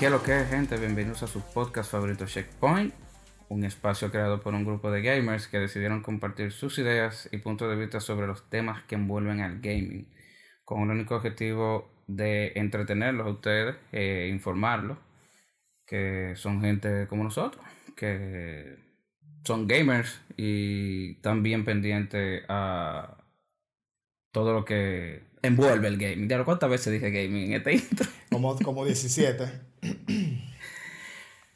¿Qué lo que es, gente? Bienvenidos a su podcast favorito Checkpoint, un espacio creado por un grupo de gamers que decidieron compartir sus ideas y puntos de vista sobre los temas que envuelven al gaming, con el único objetivo de entretenerlos a ustedes e informarlos, que son gente como nosotros, que son gamers y también pendientes a todo lo que envuelve el gaming. ¿De cuántas veces dije gaming en este intro? Como, como 17.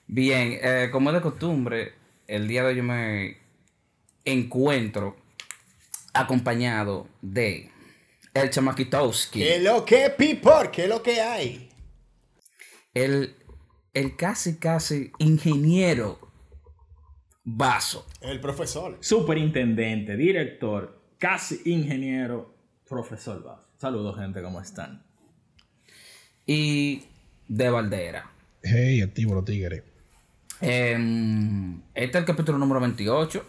Bien, eh, como es de costumbre, el día de hoy yo me encuentro acompañado de el Chamaquitowski. ¿Qué lo que, Pipor? ¿Qué lo que hay? El, el casi, casi ingeniero Vaso. El profesor. Superintendente, director, casi ingeniero, profesor Vaso. Saludos, gente, ¿cómo están? Y de Valdera. Hey, activo los tigres. Em, este es el capítulo número 28.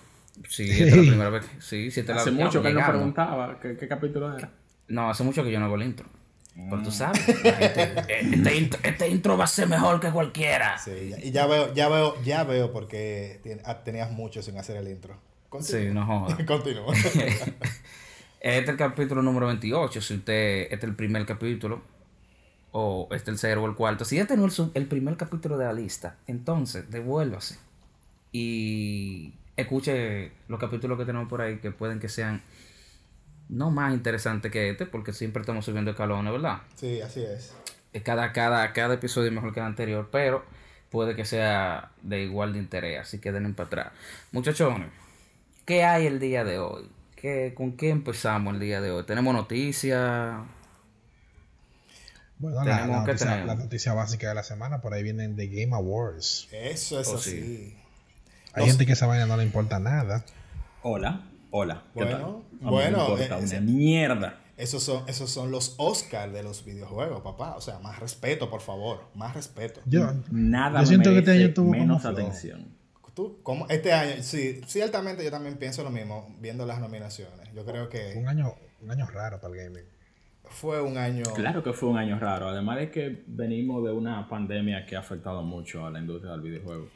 Sí, esta es la primera vez. Sí, sí, la- Hace mucho que llegando. preguntaba qué, qué capítulo era. No, hace mucho que yo no hago el intro. Pero Mm. tú sabes, eh, este, intro, este intro va a ser mejor que cualquiera. Sí, y ya veo, ya veo, ya veo por qué tien- ah, tenías mucho sin hacer el intro. Sí, no jodas. Continúa. Este es el capítulo número 28. Si usted, este es el primer capítulo, o es el tercero o el cuarto. Si este no es el, el primer capítulo de la lista, entonces devuélvase y escuche los capítulos que tenemos por ahí que pueden que sean no más interesantes que este, porque siempre estamos subiendo escalones, ¿verdad? Sí, así es. Eh, Cada, cada, cada episodio es mejor que el anterior, pero puede que sea de igual de interés, así que denle para atrás. Muchachones, ¿qué hay el día de hoy? ¿Qué, ¿Con qué empezamos el día de hoy? ¿Tenemos noticias? Bueno, la, la noticia, la noticia básica de la semana, por ahí vienen de Game Awards. Eso es Oh, así. Hay gente que esa vaina no le importa nada. Hola, hola. ¿qué Bueno, bueno, importa eh, una ese- mierda. Esos son, esos son los Oscars de los videojuegos, papá. O sea, más respeto, por favor. Más respeto. Yo, Nada yo siento me que este año tuvo menos atención. Tú, como este año, sí, ciertamente yo también pienso lo mismo viendo las nominaciones. Yo creo un que año, un año raro para el gaming. Fue un año. Claro que fue un año raro, además de que venimos de una pandemia que ha afectado mucho a la industria del videojuego.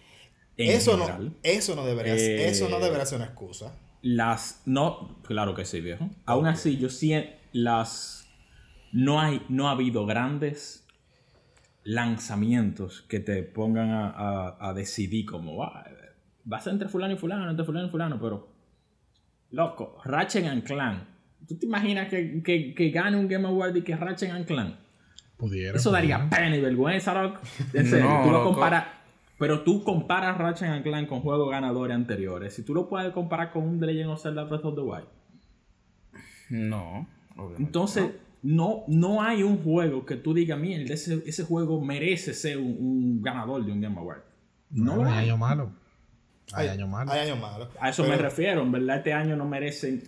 En Eso no, eso no debería, Eh, eso no debería ser una excusa. Las no, claro que sí, viejo. Aún así, yo sí las no hay, no ha habido grandes lanzamientos que te pongan a, a- a decidir como va, va a ser entre fulano y fulano, entre fulano y fulano, pero loco, Ratchet and Clank. ¿Tú te imaginas que, que, que gane un Game Award y que Ratchet and Clank? Pudiera. Eso daría pena y vergüenza, loco. En serio, No, tú lo loco. comparas. Pero tú comparas Ratchet and Clank con juegos ganadores anteriores. Si tú lo puedes comparar con un The Legend of Zelda Breath of the Wild. No, obviamente. Entonces, no, no hay un juego que tú digas, mierda, ese, ese juego merece ser un, un ganador de un Game Award. No, No, hay años malos. Hay Hay- años malos. Hay años malos. A eso Pero- me refiero. En verdad, este año no merecen.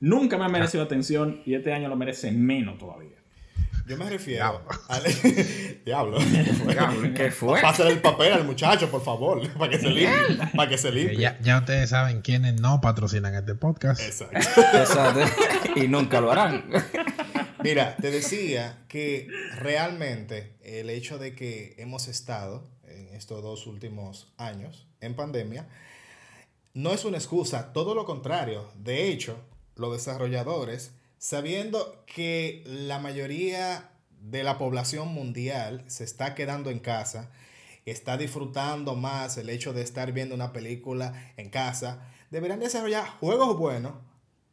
Nunca me ha merecido atención y este año lo merece menos todavía. Yo me refiero Diablo. al. Diablo. Diablo, ¿Qué fue? Pásale el papel al muchacho, por favor. Para que se limpie. Para que se limpie. ya, ya ustedes saben quiénes no patrocinan este podcast. Exacto. Exacto. y nunca lo harán. Mira, te decía que realmente el hecho de que hemos estado en estos dos últimos años en pandemia no es una excusa, todo lo contrario. De hecho, los desarrolladores, sabiendo que la mayoría de la población mundial se está quedando en casa, está disfrutando más el hecho de estar viendo una película en casa, deberían desarrollar juegos buenos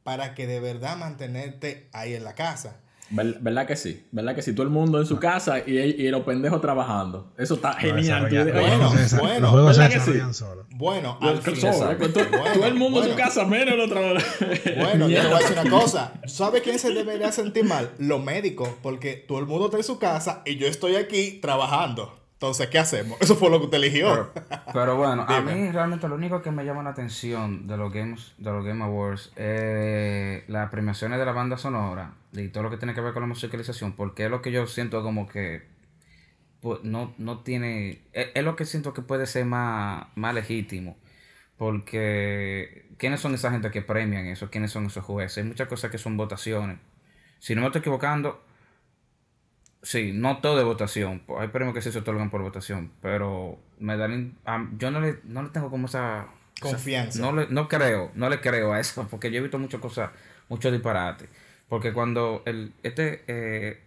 para que de verdad mantenerte ahí en la casa. Ver- ¿Verdad que sí? ¿Verdad que sí? Todo el mundo en su casa y, y los pendejos trabajando. Eso está Los genial. Los Bueno, bueno, los juegos se ¿verdad que sí? Bueno, Al fin, exacto. todo, Bueno, todo el mundo en su casa, menos el otro. Bueno, yo te voy a decir una cosa. ¿Sabe quién se debería sentir mal? Los médicos, porque todo el mundo está en su casa y yo estoy aquí trabajando. Entonces, ¿qué hacemos? Eso fue lo que usted eligió. Pero bueno, a mí realmente lo único que me llama la atención de los Games, de los Game Awards es las premiaciones de la banda sonora y todo lo que tiene que ver con la musicalización, porque es lo que yo siento como que pues, no, no tiene, es, es lo que siento que puede ser más, más legítimo, porque ¿quiénes son esa gente que premian eso? ¿Quiénes son esos jueces? Hay muchas cosas que son votaciones. Si no me estoy equivocando, sí, no todo de votación. pues, Hay premios que sí se otorgan por votación, pero me dan, yo no le, no le tengo como esa esa- Confianza. no, le, no creo, no le creo a eso, porque yo he visto muchas cosas, muchos disparates. Porque cuando el, este, eh,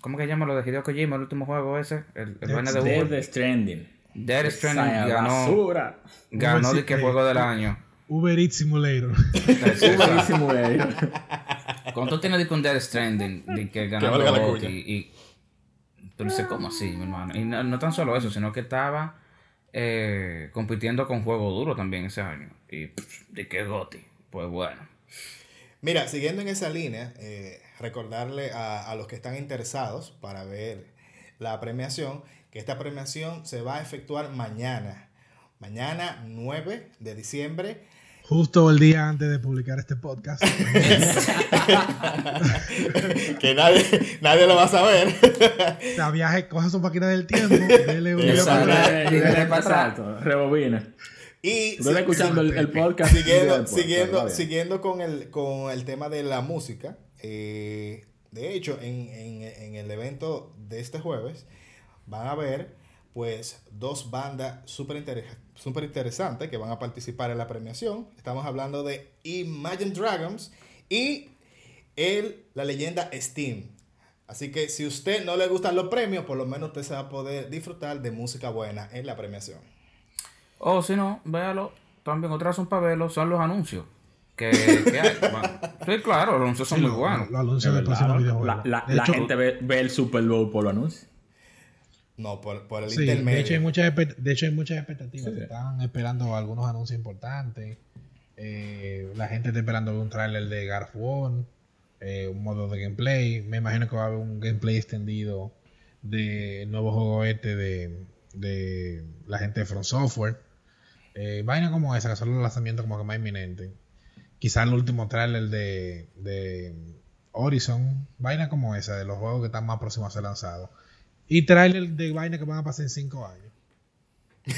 ¿cómo que se llama lo de Hideo Kojima, el último juego ese? El, el Death vaina de Death. Stranding. Dead Esa Stranding ganó, basura. ganó de que Eh, juego del año. Uber Eats Simulator. Buenísimo, güey. Cuando tú tienes de que un Dead Stranding, de que ganó y, y tú dices, ¿cómo así, mi hermano? Y no, no tan solo eso, sino que estaba eh, compitiendo con juego duro también ese año. Y pff, de que Gotti, pues bueno. Mira, siguiendo en esa línea, eh, recordarle a, a los que están interesados para ver la premiación, que esta premiación se va a efectuar mañana. Mañana 9 de diciembre. Justo el día antes de publicar este podcast. que nadie, nadie lo va a saber. o sea, viaje, coja su máquina del tiempo. Dele un Exacto. para atrás, rebobina. Y estás escuchando el, el podcast. siguiendo, podcast, siguiendo, siguiendo con, el, con el tema de la música, eh, de hecho, en, en- en el evento de este jueves van a haber pues dos bandas súper súper interesantes que van a participar en la premiación. Estamos hablando de Imagine Dragons y el, la leyenda Steam. Así que si usted no le gustan los premios, por lo menos usted se va a poder disfrutar de música buena en la premiación. O si no, véalo, también otra razón para verlo son los anuncios. Que, que hay. Bueno, sí, claro, los anuncios son Sí, muy lo- buenos. Lo anuncio De del verdad, próximo. La, la- De la hecho, gente ve, ve el Super Bowl por los anuncios. No, por, por el Sí, de intermedio. hecho, hay muchas, de hecho hay muchas expectativas. Sí. Están esperando algunos anuncios importantes. Eh, la gente está esperando un tráiler de War, eh, un modo de gameplay. Me imagino que va a haber un gameplay extendido del nuevo juego este de, de la gente de From Software. Eh, vaina como esa, que son los lanzamientos como que más inminentes. Quizás el último tráiler de, de Horizon. Vaina como esa, de los juegos que están más próximos a ser lanzados. Y tráiler de vaina que van a pasar en 5 años.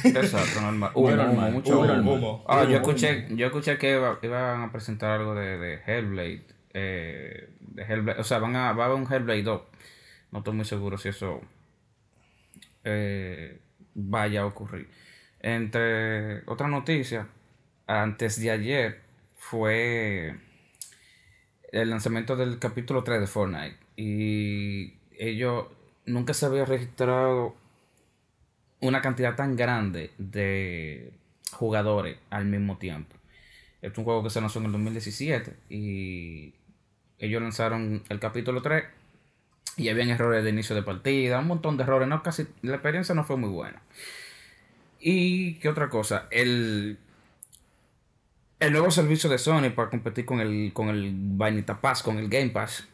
Exacto, normal. Humo, normal, humo, mucho humo humo. normal. Humo. Ah, yo escuché, yo escuché que iba- iban a presentar algo de, de Hellblade. Eh, de Hellblade. O sea, van a, va a haber un Hellblade 2. No estoy muy seguro si eso eh, vaya a ocurrir. Entre otras noticias, antes de ayer fue el lanzamiento del capítulo 3 de Fortnite. Y ellos nunca se había registrado una cantidad tan grande de jugadores al mismo tiempo. Es un juego que se lanzó en el 2017 y ellos lanzaron el capítulo 3 y habían errores de inicio de partida, un montón de errores, no casi la experiencia no fue muy buena. Y qué otra cosa, el el nuevo servicio de Sony para competir con el con el Vainita Pass, con el Game Pass.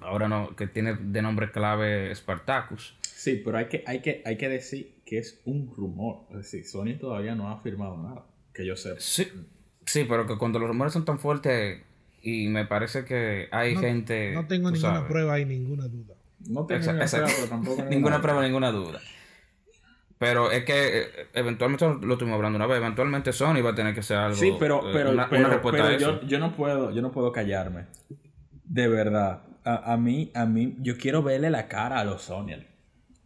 Ahora no, que tiene de nombre clave Spartacus. Sí, pero hay que, hay, que, hay que decir que es un rumor. Es decir, Sony todavía no ha firmado nada. Que yo sepa. Sí, sí, pero que cuando los rumores son tan fuertes y me parece que hay No, gente... no tengo ninguna sabes. prueba y ninguna duda. No tengo Exacto, ninguna exacto. prueba, pero tampoco ninguna prueba, ninguna duda. Pero es que eh, eventualmente lo estuvimos hablando una vez, eventualmente Sony va a tener que hacer algo. Sí, pero, eh, pero, una, pero, una respuesta pero a eso. yo, yo no puedo, yo no puedo callarme. De verdad. A, a mí, a mí, yo quiero verle la cara a los Soniel.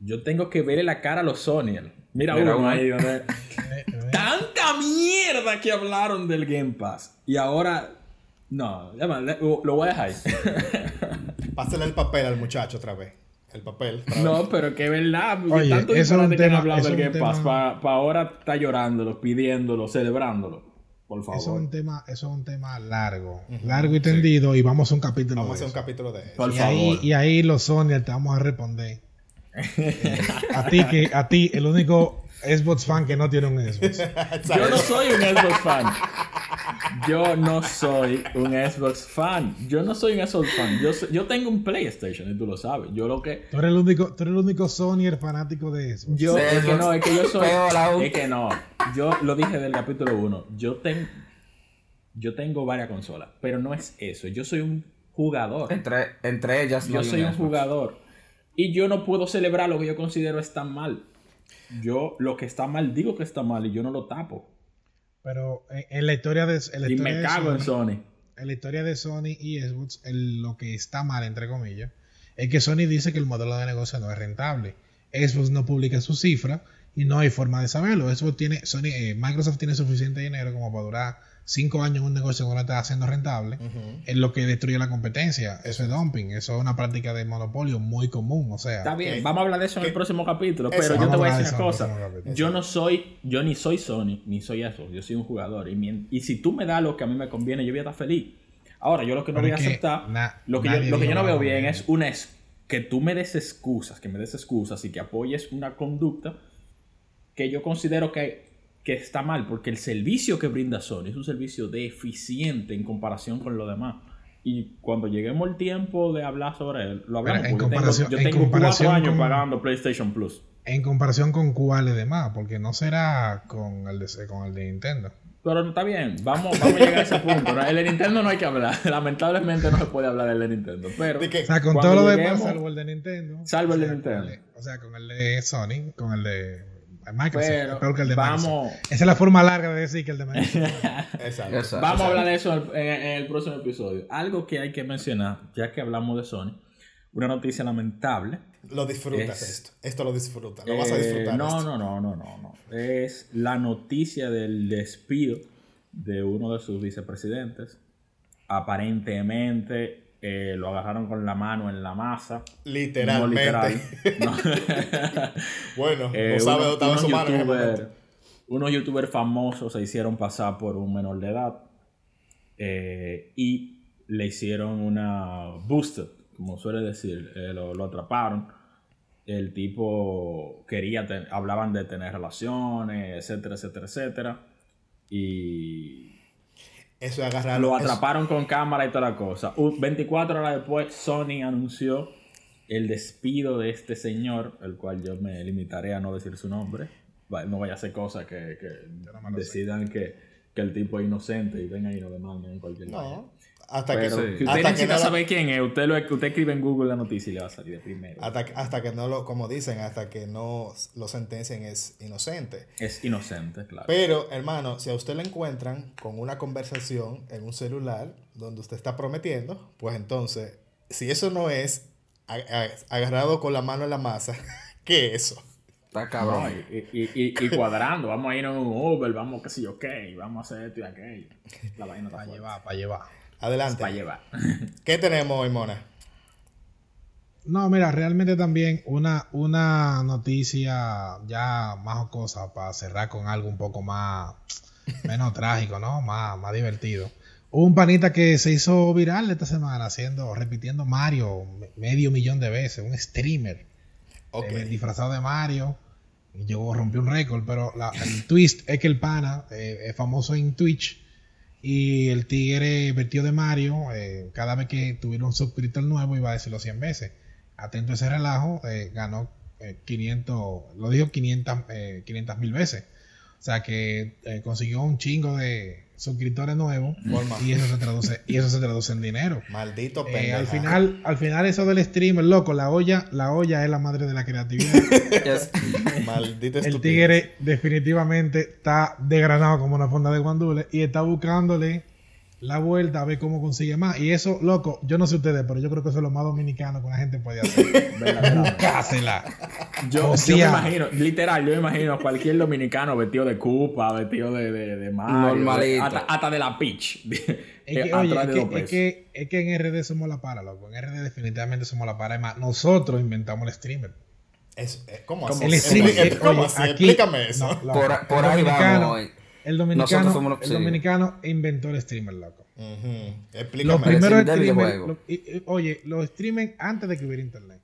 Yo tengo que verle la cara a los Soniel. Mira, Mira uno uno. ahí donde- Tanta mierda que hablaron del Game Pass. Y ahora. No, lo voy a dejar ahí. Pásale el papel al muchacho otra vez. El papel. No, pero que verdad. Oye, tanto eso es un tema- hablado eso del es un Game Pass. tema- Para ahora está llorándolo, pidiéndolo, celebrándolo. Por Eso es favor. un tema, eso es un tema largo, largo y tendido, y vamos a un capítulo. Vamos a de hacer un capítulo de eso. Por y favor. ahí, y ahí los Sony te vamos a responder. a ti que, a ti, el único Xbox fan que no tiene un Xbox. Yo no soy un Xbox fan. Yo no soy un Xbox fan. Yo no soy un Xbox fan. Yo, soy- yo tengo un PlayStation y tú lo sabes. Yo lo que. Tú eres el único, tú eres el único Sonyer fanático de Xbox. Yo, Sí, es que no, es que yo soy. Es que no. Yo lo dije del capítulo 1. Yo tengo. Yo tengo varias consolas. Pero no es eso. Yo soy un jugador. Entre, entre ellas, Yo soy un Xbox. jugador. Y yo no puedo celebrar lo que yo considero está mal. Yo lo que está mal digo que está mal y yo no lo tapo. Pero en, en la historia de, en la Y historia de en Sony, en la historia de Sony y Xbox, el- lo que está mal, entre comillas, es que Sony dice que el modelo de negocio no es rentable. Xbox no publica su cifra y no hay forma de saberlo. Eso tiene, Sony, eh, Microsoft tiene suficiente dinero como para durar cinco años en un negocio que no está haciendo rentable, es lo que destruye la competencia. Eso es dumping, eso es una práctica de monopolio muy común. O sea, Está bien, que- vamos a hablar de eso en el próximo capítulo, pero yo te voy a decir de una cosa. Yo no soy, yo ni soy Sony, ni soy eso, yo soy un jugador. Y, mien- y si tú me das lo que a mí me conviene, yo voy a estar feliz. Ahora, yo lo que no voy a aceptar, na- lo que yo, lo que yo no veo bien bien. es una es que tú me des excusas, que me des excusas y que apoyes una conducta que yo considero que, que está mal, porque el servicio que brinda Sony es un servicio deficiente en comparación con lo demás. Y cuando lleguemos el tiempo de hablar sobre él, lo hablamos. Pero en porque comparación- tengo, en yo tengo cuatro comparación años con- pagando PlayStation Plus. en comparación con cuáles demás, porque no será con el de, con el de Nintendo. Pero no está bien, vamos, vamos a llegar a ese punto. ¿no? El de Nintendo no hay que hablar. Lamentablemente no se puede hablar del de Nintendo. Pero De que- O sea, con todo lo demás, salvo el de Nintendo. Salvo el de Nintendo. O sea, con el de Sony, con el de Microsoft. Pero es peor que el de vamos- Microsoft. Esa es la forma larga de decir que el de Microsoft. Exacto. Exacto. vamos a hablar de eso en el, en- en el próximo episodio. Algo que hay que mencionar, ya que hablamos de Sony, una noticia lamentable. Lo disfrutas Es- esto. Esto lo disfrutas. Lo vas a Eh, disfrutar. no, esto. no, no, no, no, no. Es la noticia del despido de uno de sus vicepresidentes. Aparentemente eh, lo agarraron con la mano en la masa. Literalmente. No literal. No. Bueno, Eh, no sabe dónde estaba su mano youtuber- unos youtubers famosos se hicieron pasar por un menor de edad eh, y le hicieron una boosted, como suele decir, eh, lo, lo atraparon. El tipo quería, hablaban de tener relaciones, etcétera, etcétera, etcétera. Y Eso lo eso- atraparon con cámara y toda la cosa. U- 24 horas después, Sony anunció el despido de este señor, el cual yo me limitaré a no decir su nombre. No vaya a hacer cosas que, que no decidan que, que el tipo es inocente y vengan y lo demanden en cualquier. No. Hasta que, si usted hasta que necesita no lo- saber quién es, usted, lo, usted escribe en Google la noticia y le va a salir de primero. hasta, hasta que no lo, como dicen, hasta que no lo sentencien es inocente. Es inocente, claro. Pero, hermano, si a usted le encuentran con una conversación en un celular donde usted está prometiendo, pues entonces, si eso no es agarrado con la mano en la masa, ¿qué es eso? Está No, cabrón. y, y- y- y cuadrando, vamos a ir en un Uber, vamos que sí, ok, vamos a hacer esto y aquello. La vaina está Para llevar, para llevar. Adelante. Para llevar. ¿Qué tenemos hoy, Mona? No, mira, realmente también una, una noticia ya más jocosa para cerrar con algo un poco más, menos trágico, ¿no? Más, más divertido. Hubo un panita que se hizo viral esta semana haciendo, repitiendo Mario me- medio millón de veces, un streamer Ok. eh, disfrazado de Mario. Y llegó, rompió un récord, pero la- el twist es que el pana eh, es famoso en Twitch y el tigre vertido de Mario, eh, cada vez que tuviera un suscriptor nuevo iba a decirlo 100 veces. Atento a ese relajo, eh, ganó eh, 500, lo dijo 500 eh, 500 mil veces. O sea que eh, consiguió un chingo de suscriptores nuevos Forma. y eso se traduce, y eso se traduce en dinero. Maldito Eh, al final, al final eso del streamer, loco, la olla, la olla es la madre de la creatividad. Yes. Maldita El estupidez. tigre definitivamente está desgranado como una fonda de guandules y está buscándole la vuelta a ver cómo consigue más. Y eso, loco, yo no sé ustedes, pero yo creo que eso es lo más dominicano que una gente puede hacer. Buscársela. Yo, O yo sea- me imagino, literal, yo me imagino a cualquier dominicano vestido de Cupa, vestido de, de, de Mario, Normalito. Hasta, hasta de la Peach. Es que, eh, oye, es que, dos es, que, es que en RD somos la para, loco. En RD definitivamente somos la para. Además, nosotros inventamos el streamer. Es- es- ¿Cómo ¿Cómo? así? El streamer, ¿Cómo oye, así? aquí- Explícame eso. no, loco, Por, el por ahí vamos hoy. El dominicano, somos los- el sí. dominicano inventó el streamer, loco. Los Explícame Pero eso. primeros streamers, lo- oye, los streamers antes de que hubiera internet.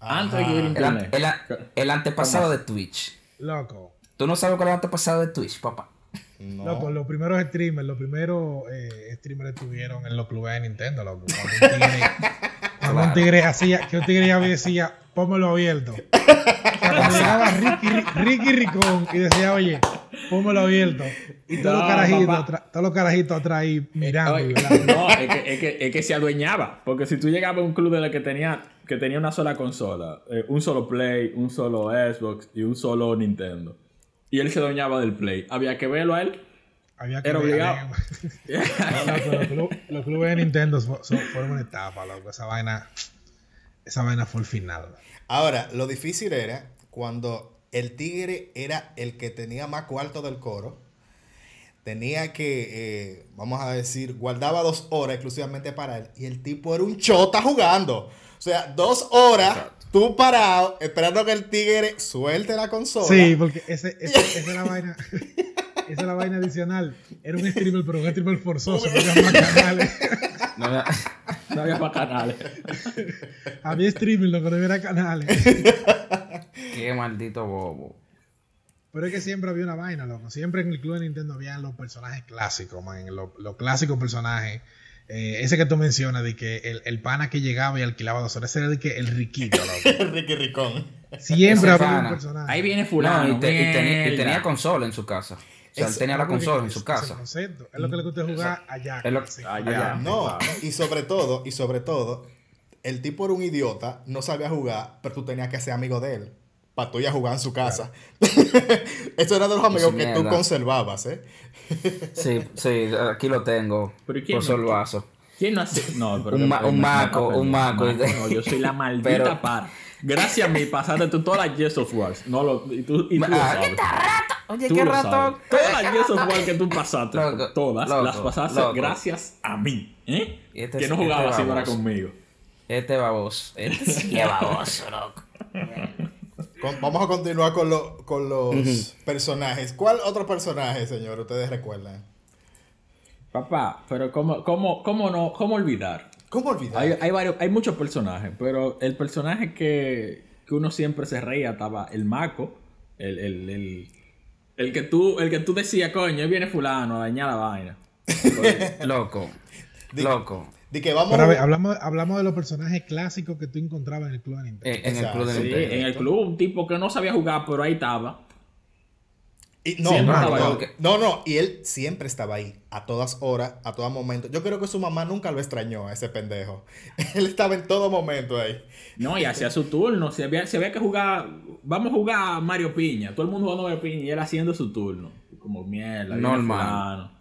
Antes de que hubiera. El, internet. el an- el antepasado de Twitch. Loco. ¿Tú no sabes cuál es el antepasado de Twitch, papá? No. Loco, los primeros streamers, los primeros eh, streamers estuvieron en los clubes de Nintendo, loco. Cuando cuando un tigre hacía, que un tigre ya decía, pónmelo abierto. O sea, cuando llegaba Ricky, Ricky Ricón y decía, oye, pónmelo abierto. Y todos los No, carajitos, todos los carajitos atrás ahí mirando. Oye, velando. no, es que, es, que, es que se adueñaba. Porque si tú llegabas a un club de la que tenía, que tenía una sola consola, eh, un solo Play, un solo Xbox y un solo Nintendo, y él se adueñaba del Play, había que verlo a él. Había que Era obligado. No, los, club- los clubes de Nintendo fueron una etapa, loco. Esa vaina. esa vaina fue el final. Ahora, lo difícil era cuando el tigre era el que tenía más cuarto del coro. Tenía que, eh, vamos a decir, guardaba dos horas exclusivamente para él. Y el tipo era un chota jugando. O sea, dos horas, tú parado, esperando que el tigre suelte la consola. Sí, porque ese, ese- esa es la vaina. Esa es la vaina adicional. Era un streamer, pero un streamer forzoso. No había más canales. No había- No había para canales. Había streamer, lo que no era canales. Qué maldito bobo. Pero es que siempre había una vaina, loco. Siempre en el club de Nintendo había los personajes clásicos, man. Los, los clásicos personajes. Eh, ese que tú mencionas, de que el, el pana que llegaba y alquilaba dos horas, ese era de que el riquito, loco. Ricky Ricón. Siempre había un personaje. Ahí viene No, fulano. y, te- y tenía, y tenía consola en su casa. O sea, él Eso- tenía la consola en es- su casa. concepto. Es lo que le gusta jugar allá. Es lo- Sí. Allá. No, y sobre todo, y sobre todo, el tipo era un idiota, no sabía jugar, pero tú tenías que ser amigo de él. Para tú ir a jugar en su casa. Eso era de los amigos Esa que tú conservabas, ¿eh? Sí, sí, aquí lo tengo. Pero ¿y quién Por no- el vaso. ¿Quién no hace? No, pero Un ma- un maco, un maco. No, yo soy la maldita Pero- par. Gracias a mí pasaste tú todas las Yes of Wars. No lo, y tú, y tú lo Ah, sabes. Oye, Tú qué lo ratón. sabes. Todas las Yes of que tú pasaste, Loco, todas loco, las pasaste loco. gracias a mí. ¿eh? Este que no este jugaba así ahora conmigo. Este baboso. Este sí es baboso, loco. Con- vamos a continuar con, lo- con los personajes. ¿Cuál otro personaje, señor, ustedes recuerdan? Papá, pero ¿cómo, cómo, cómo, no, cómo olvidar? ¿Cómo olvidar? Hay, hay, varios, hay muchos personajes, pero el personaje que, que uno siempre se reía estaba el maco, el, el, el, el que tú, el que tú decías, coño, ahí viene fulano a dañar la vaina. Loco. Di- Loco. Di que vamos Pero a ver, hablamos, hablamos de los personajes clásicos que tú encontrabas en el club de Nintendo. En, en el club de Sí, Nintendo. en el club, un tipo que no sabía jugar, pero ahí estaba. Y- no, no, no, ahí. no, no, y él siempre estaba ahí, a todas horas, a todo momento. Yo creo que su mamá nunca lo extrañó a ese pendejo. él estaba en todo momento ahí. No, y hacía su turno. Si había, si había que jugar, vamos a jugar Mario Piña. Todo el mundo jugando Mario Piña y él haciendo su turno. Como mierda. Normal.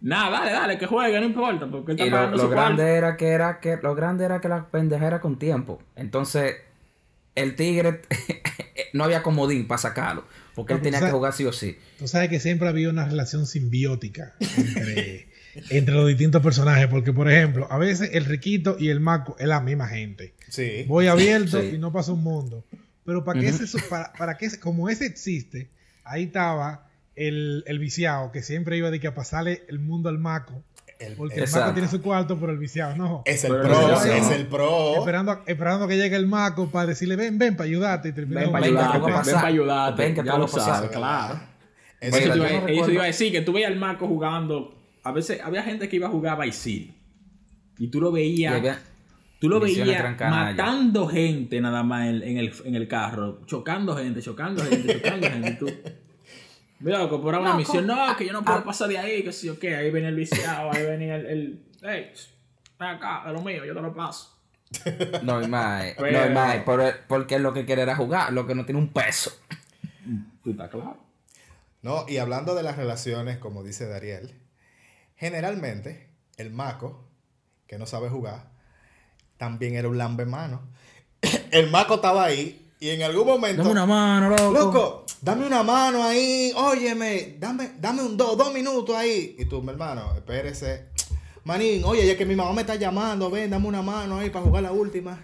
Nada, dale, dale, que juegue, no importa. Porque él está Y lo, lo su grande era que era que lo grande era que la pendeja era con tiempo. Entonces, el tigre no había comodín para sacarlo. Porque él No, tenía que jugar sí o sí. Tú sabes que siempre había una relación simbiótica entre, entre los distintos personajes. Porque, por ejemplo, a veces el riquito y el maco es la misma gente. Sí. Voy abierto Sí. y no pasa un mundo. Pero para que ese, para, para que ese- como ese existe, ahí estaba el, el viciado que siempre iba de que a pasarle el mundo al maco. El- Porque el- maco tiene su cuarto, pero el viciado no. es el Pero pro, no, es el pro. Esperando, a- esperando que llegue el maco para decirle, ven, ven, para ayudarte. Y termina Ven para ayudarte, ven para ayudarte. Ven que te ya lo sabes, claro. Es Eso yo eso recuerdo- iba a decir, que tú veías al Marco jugando. A veces había gente que iba a jugar a Vice. Y tú lo veías. Tú lo veías matando gente nada más en, en el, en el carro. Chocando gente, chocando gente, chocando gente. Tú. Mira, loco, por una misión. No, que yo no puedo pasar de ahí, que si yo qué. Ahí venía el viciado, ahí venía el. el hey, ven acá, de lo mío, yo te lo paso. No, y más, no, Pero- más, por- porque lo que quiere era jugar, lo que no tiene un peso. Tú estás claro. No, y hablando de las relaciones, como dice Dariel, generalmente el maco, que no sabe jugar, también era un lambe mano. El maco estaba ahí y en algún momento. Dame una mano, loco. Loco, dame una mano ahí, óyeme, dame, dame un dos, dos minutos ahí. Y tú, mi hermano, espérese. Manín, oye, ya que mi mamá me está llamando, ven, dame una mano ahí para jugar la última.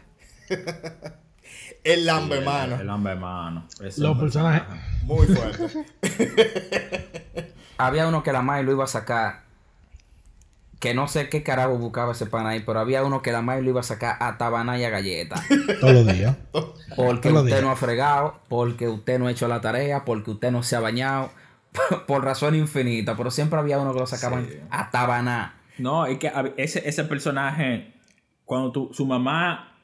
El lambe mano. El hambre mano. Ese es Los personajes. personaje. Muy fuerte. Había uno que la madre lo iba a sacar. Que no sé qué carajo buscaba ese pana ahí, pero había uno que la madre lo iba a sacar a tabana y a galleta. Todos los días. Porque usted no ha fregado, porque usted no ha hecho la tarea, porque usted no se ha bañado, por razón infinita. Pero siempre había uno que lo sacaban Sí. a tabaná. No, es que ese, ese personaje, cuando tu, su mamá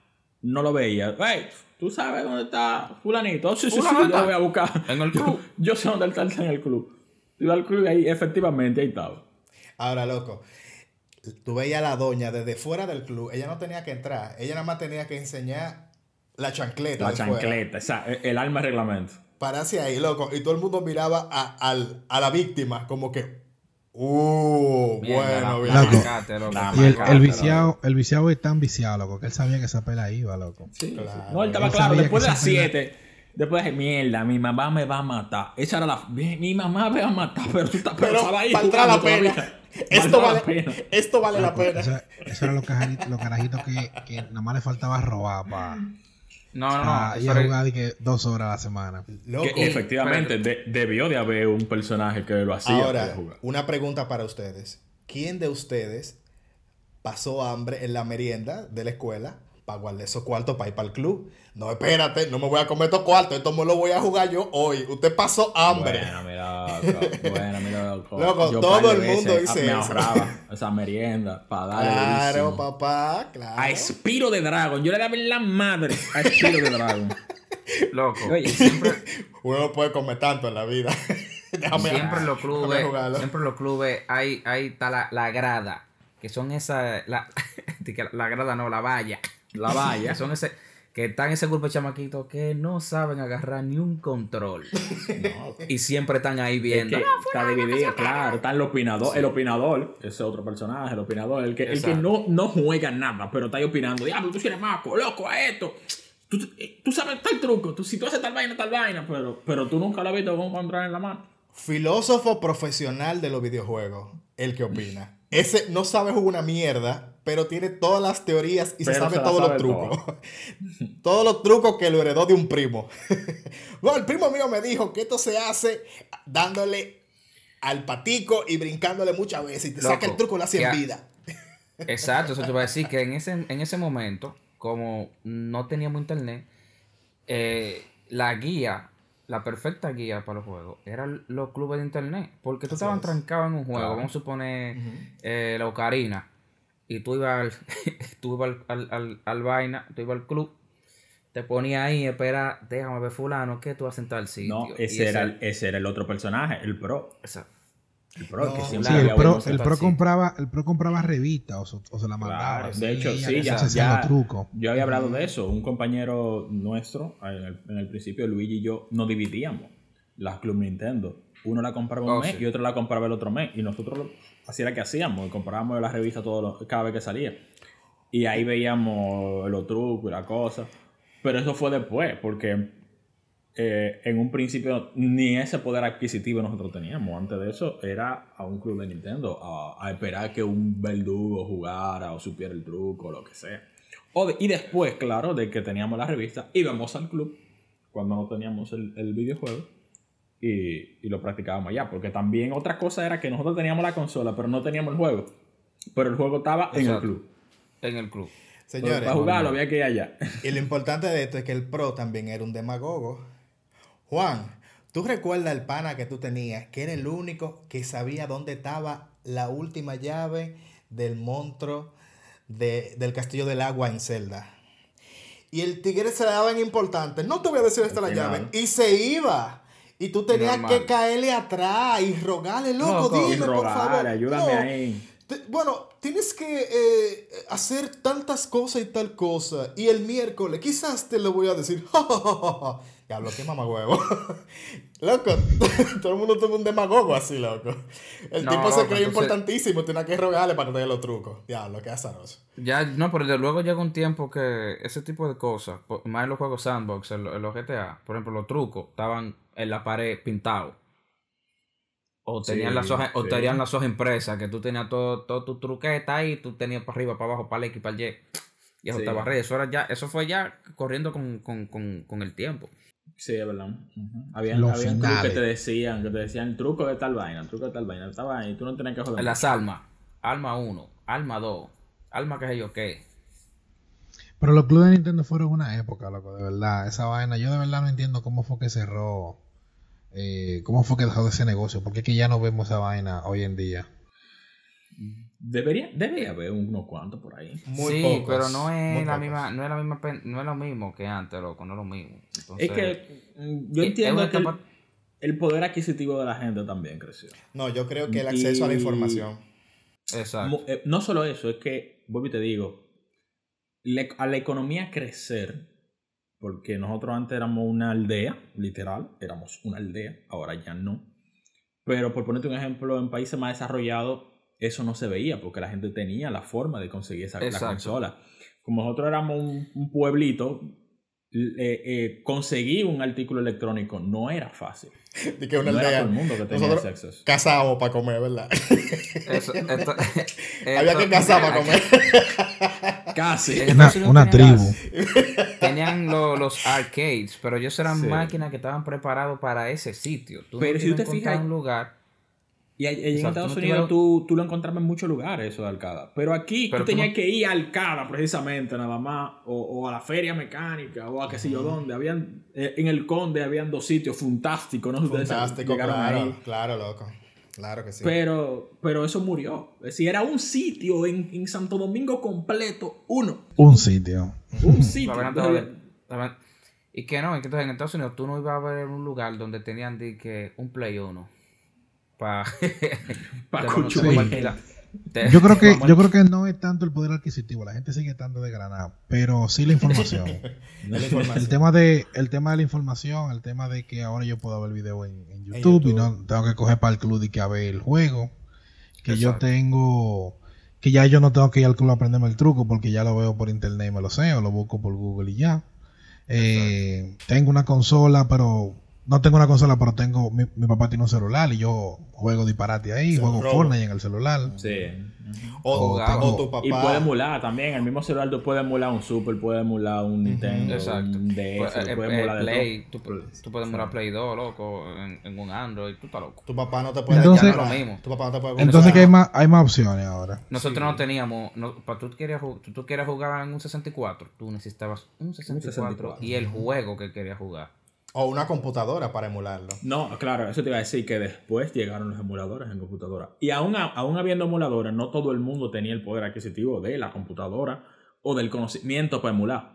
no lo veía, hey, tú sabes dónde está fulanito. Oh, sí, sí, sí, yo lo voy a buscar. en el club. Yo, yo sé dónde él está está en el club. Iba al club y ahí, efectivamente, ahí estaba. Ahora, loco, tú veías a la doña desde fuera del club. Ella no tenía que entrar. Ella nada más tenía que enseñar la chancleta. La de fuera. chancleta, esa, el, el alma de reglamento. Pararse ahí, loco. Y todo el mundo miraba a, al- a la víctima como que, Uh, bueno, bien. loco. Y el, viciado, el viciado es tan viciado, loco, que él sabía que esa pela iba, loco. Sí. Claro. No, él estaba Él claro. Después de las esa pena- 7, después de mierda, mi mamá me va a matar. Esa era la. Mi, mamá me va a matar, pero tú estás Pero ahí valdrá la pena. todavía. Esto vale, la pena. esto vale la pena. Eso, eso era los carajitos, los carajitos que, que nada más le faltaba robar para No, no, no. ir a pero- jugar que dos horas a la semana. Loco. Que efectivamente de- debió de haber un personaje que lo hacía Ahora, jugar. una pregunta para ustedes. ¿Quién de ustedes pasó hambre en la merienda de la escuela para guardar esos cuartos para ir para el club? No, espérate, no me voy a comer estos cuartos, esto me lo voy a jugar yo hoy. Usted pasó hambre. Bueno, mi loco. Bueno, mi loco. Loco, Yo todo el mundo dice Me eso. ahorraba esa merienda para darle claro, durísimo. papá, claro. A Espiro de Dragon. Yo le daba en la madre a Espiro de Dragon. Loco, Oye. siempre, Uno no puede comer tanto en la vida. Déjame siempre en los clubes, siempre en los clubes hay, hay está la, la grada, que son esas, la, la grada no, la valla, La valla. son ese, que están ese grupo de chamaquitos que no saben agarrar ni un control No, y siempre están ahí Es viendo. que está dividido, claro. Está el opinador. El opinador, ese otro personaje, el opinador, el que, el que no, no juega nada, pero está ahí opinando. Diablo, tú eres maco, loco, a esto. Tú, eh, tú sabes tal truco. Tú, si tú haces tal vaina, tal vaina, pero, pero tú nunca lo has visto con un control en la mano. Filósofo profesional de los videojuegos, el que opina. Ese no sabe jugar una mierda, pero tiene todas las teorías y se sabe se la todos sabe los trucos. todos los trucos que lo heredó de un primo. bueno, el primo mío me dijo que esto se hace dándole al patico y brincándole muchas veces. Y te saca el truco, lo hace en vida. Exacto, eso te iba a decir que en ese, en ese momento, como no teníamos internet, eh, la guía, la perfecta guía para los juegos, eran los clubes de internet. Porque tú Así estabas es. trancado en un juego, Claro. vamos a suponer eh, la Ocarina, y tú ibas al, tú ibas al, al, al- al vaina, tú ibas al club, te ponías ahí, espera, déjame ver fulano, ¿qué tú vas en tal sitio? No, Y ese era, el, ese era el otro personaje, el pro. Exacto. El pro, No, que sí, siempre Sí, el pro, pro compraba, el pro compraba revistas o, se- o se la mandaba. Claro, de hecho, sí, ya, ya- los trucos. yo había hablado de eso. Un compañero nuestro, en el, en el principio, Luigi y yo, nos dividíamos las Club Nintendo. Uno la compraba un Oh, mes sí. y otro la compraba el otro mes. Y nosotros, lo- así era que hacíamos, comprábamos las revistas todos los- cada vez que salía. Y ahí veíamos los trucos y la cosa. Pero eso fue después, porque eh, en un principio ni ese poder adquisitivo nosotros teníamos. Antes de eso era a un club de Nintendo, a, a esperar que un verdugo jugara o supiera el truco o lo que sea. O de- y después, claro, de que teníamos la revista, íbamos al club cuando no teníamos el, el videojuego y, y lo practicábamos allá. Porque también otra cosa era que nosotros teníamos la consola, pero no teníamos el juego. Pero el juego estaba en el club. En el club. Señores, para jugarlo había que ir allá. y lo importante de esto es que el pro también era un demagogo. Juan, ¿tú recuerdas el pana que tú tenías, que era el único que sabía dónde estaba la última llave del monstruo de- del Castillo del Agua en Zelda? Y el tigre se le daban importantes. No te voy a decir esta la llave. Y se iba. Y tú tenías Normal. que caerle atrás y rogarle, loco, dime, por favor. ayúdame No, ahí. te- bueno, tienes que eh, hacer tantas cosas y tal cosa. Y el miércoles, quizás te lo voy a decir. Diablo, qué mamagüevo. loco, todo el mundo tuvo un demagogo así, loco. El No, tipo se entonces- importantísimo, tenía que rogarle para que te dé los trucos. Diablo, qué azaroso. Ya, no, pero de luego llega un tiempo que ese tipo de cosas, más en los juegos sandbox, en, lo- en los GTA, por ejemplo, los trucos estaban en la pared pintados. O tenían, Sí, las hojas, o tenían las hojas impresas, que tú tenías todo, todo tu truqueta ahí, tú tenías para arriba, para abajo, para el X, para el Y. Y eso Sí. estaba ready. Eso, era ya, eso fue ya corriendo con, con, con, con el tiempo. Sí, es verdad. Ujú. Habían, Los habían clubes que te decían, que te decían el truco de tal vaina, el truco de tal vaina, esta vaina, y tú no tenías que joder. Las almas, alma 1, alma 2, alma que sé yo qué. Pero los clubes de Nintendo fueron una época, loco, de verdad. Esa vaina, yo de verdad no entiendo cómo fue que cerró, eh, cómo fue que dejó de ese negocio, porque es que ya no vemos esa vaina hoy en día. Debería, debería haber unos cuantos por ahí. Muy sí, pocos, pero no es la pocos. misma, no es la misma, no es lo mismo que antes, loco, no es lo mismo. Entonces, es que mm, yo entiendo es que el, poder adquisitivo de la gente también creció. No, yo creo que el acceso a la información. Exacto. Eh, no solo eso, es que, vuelvo y te digo, le- a la economía crecer, porque nosotros antes éramos una aldea, literal, éramos una aldea, ahora ya no. Pero por ponerte un ejemplo, en países más desarrollados, eso no se veía porque la gente tenía la forma de conseguir esa la consola. Como nosotros éramos un, un pueblito, eh, eh, conseguir un artículo electrónico no era fácil. Y que una No era todo el mundo que tenía nosotros ese acceso. Para comer, ¿verdad? Eso- esto- Había esto- que casar para comer. Casi. Una, tribu. Tenían lo- los arcades, pero ellos eran Sí. máquinas que estaban preparados para ese sitio. Tú Pero no si tú te fijas- un lugar. Y ahí- ahí en Estados no Unidos tú, tú lo encontrabas en muchos lugares, eso de Alcada. Pero aquí Pero tú tú tenías no- que ir a Alcada precisamente, nada más, o, o a la feria mecánica, o a qué sé yo dónde. Habían, eh, en el Conde habían dos sitios fantásticos, no Fantástico, claro. ahí. Claro, loco. Claro que sí. Pero, pero eso murió. Es decir, era un sitio en, en Santo Domingo completo, uno. Un sitio. Un sitio. Y que no, entonces en Estados Unidos tú no ibas a ver un lugar donde tenían de que un Play 1. Pa, Pa' Yo creo que, yo creo que no es tanto el poder adquisitivo, la gente sigue estando de granada, pero sí la información. La información. El tema de, el tema de la información, el tema de que ahora yo puedo ver video en, en YouTube, YouTube. y no tengo que coger para el club y que a ver el juego. Que yo Exacto. tengo, que ya yo no tengo que ir al club a aprenderme el truco porque ya lo veo por internet y me lo sé, o lo busco por Google y ya. Eh, tengo una consola, pero no tengo una consola, pero tengo, mi, mi papá tiene un celular y yo juego disparate ahí, Se juego. Fortnite en el celular. sí. O, o tu papá. Y puede emular también. El mismo celular tú puedes emular un Super, puedes emular un Nintendo, Exacto. un DS, Pues, eh, puedes eh, emular de Play, todo. tú, tú puedes emular Play 2, loco, en, en un Android, tú estás loco. Tu papá no te puede Entonces- lo mismo. Tu papá no te puede. Entonces que hay más, hay más opciones ahora. Nosotros no teníamos, no, para tú querías, tú, tú querías jugar en un 64, tú necesitabas un 64, 64. y el juego que querías jugar. O una computadora para emularlo. No, claro, eso te iba a decir que después llegaron los emuladores en computadora. Y aún, aún habiendo emuladores, no todo el mundo tenía el poder adquisitivo de la computadora o del conocimiento para emular.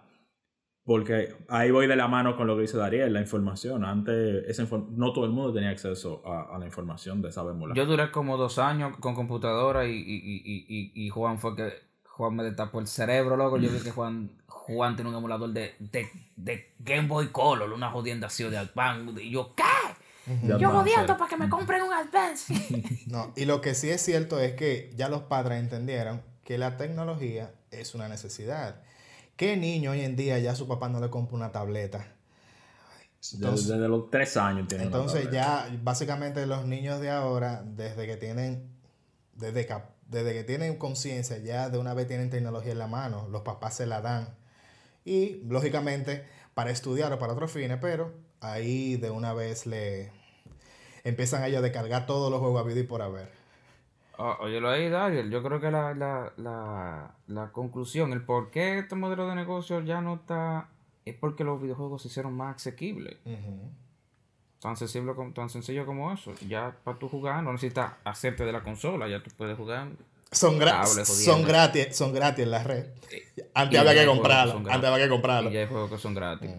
Porque ahí voy de la mano con lo que dice Dariel, la información. Antes, esa no todo el mundo tenía acceso a, a la información de saber emular. Yo duré como dos años con computadora y, y, y, y, y- y Juan fue que Juan me destapó el cerebro, loco. Yo vi que Juan, Juan tiene un emulador de, de, de Game Boy Color, una jodienda así de Advance. Y yo, ¿qué? Yo jodiendo para que me compren un Advance. No, y lo que sí es cierto es que ya los padres entendieron que la tecnología es una necesidad. ¿Qué niño hoy en día ya a su papá no le compra una tableta? Desde, desde los tres años tienen Entonces ya básicamente los niños de ahora, desde que tienen, desde que, desde que tienen conciencia, ya de una vez tienen tecnología en la mano, los papás se la dan. Y lógicamente para estudiar o para otros fines, pero ahí de una vez le empiezan ellos a descargar todos los juegos a vida y por haber. Oh, óyelo ahí, Dariel. Yo creo que la, la, la, la conclusión, el por qué este modelo de negocio ya no está, es porque los videojuegos se hicieron más asequibles. Tan, sensible como, tan sencillo como eso. Ya para tú jugar no necesitas hacerte de la consola, ya tú puedes jugar. Son, gra- son gratis, son gratis en la red. Y Antes había que son Antes había que comprarlo. Y ya hay juegos que son gratis.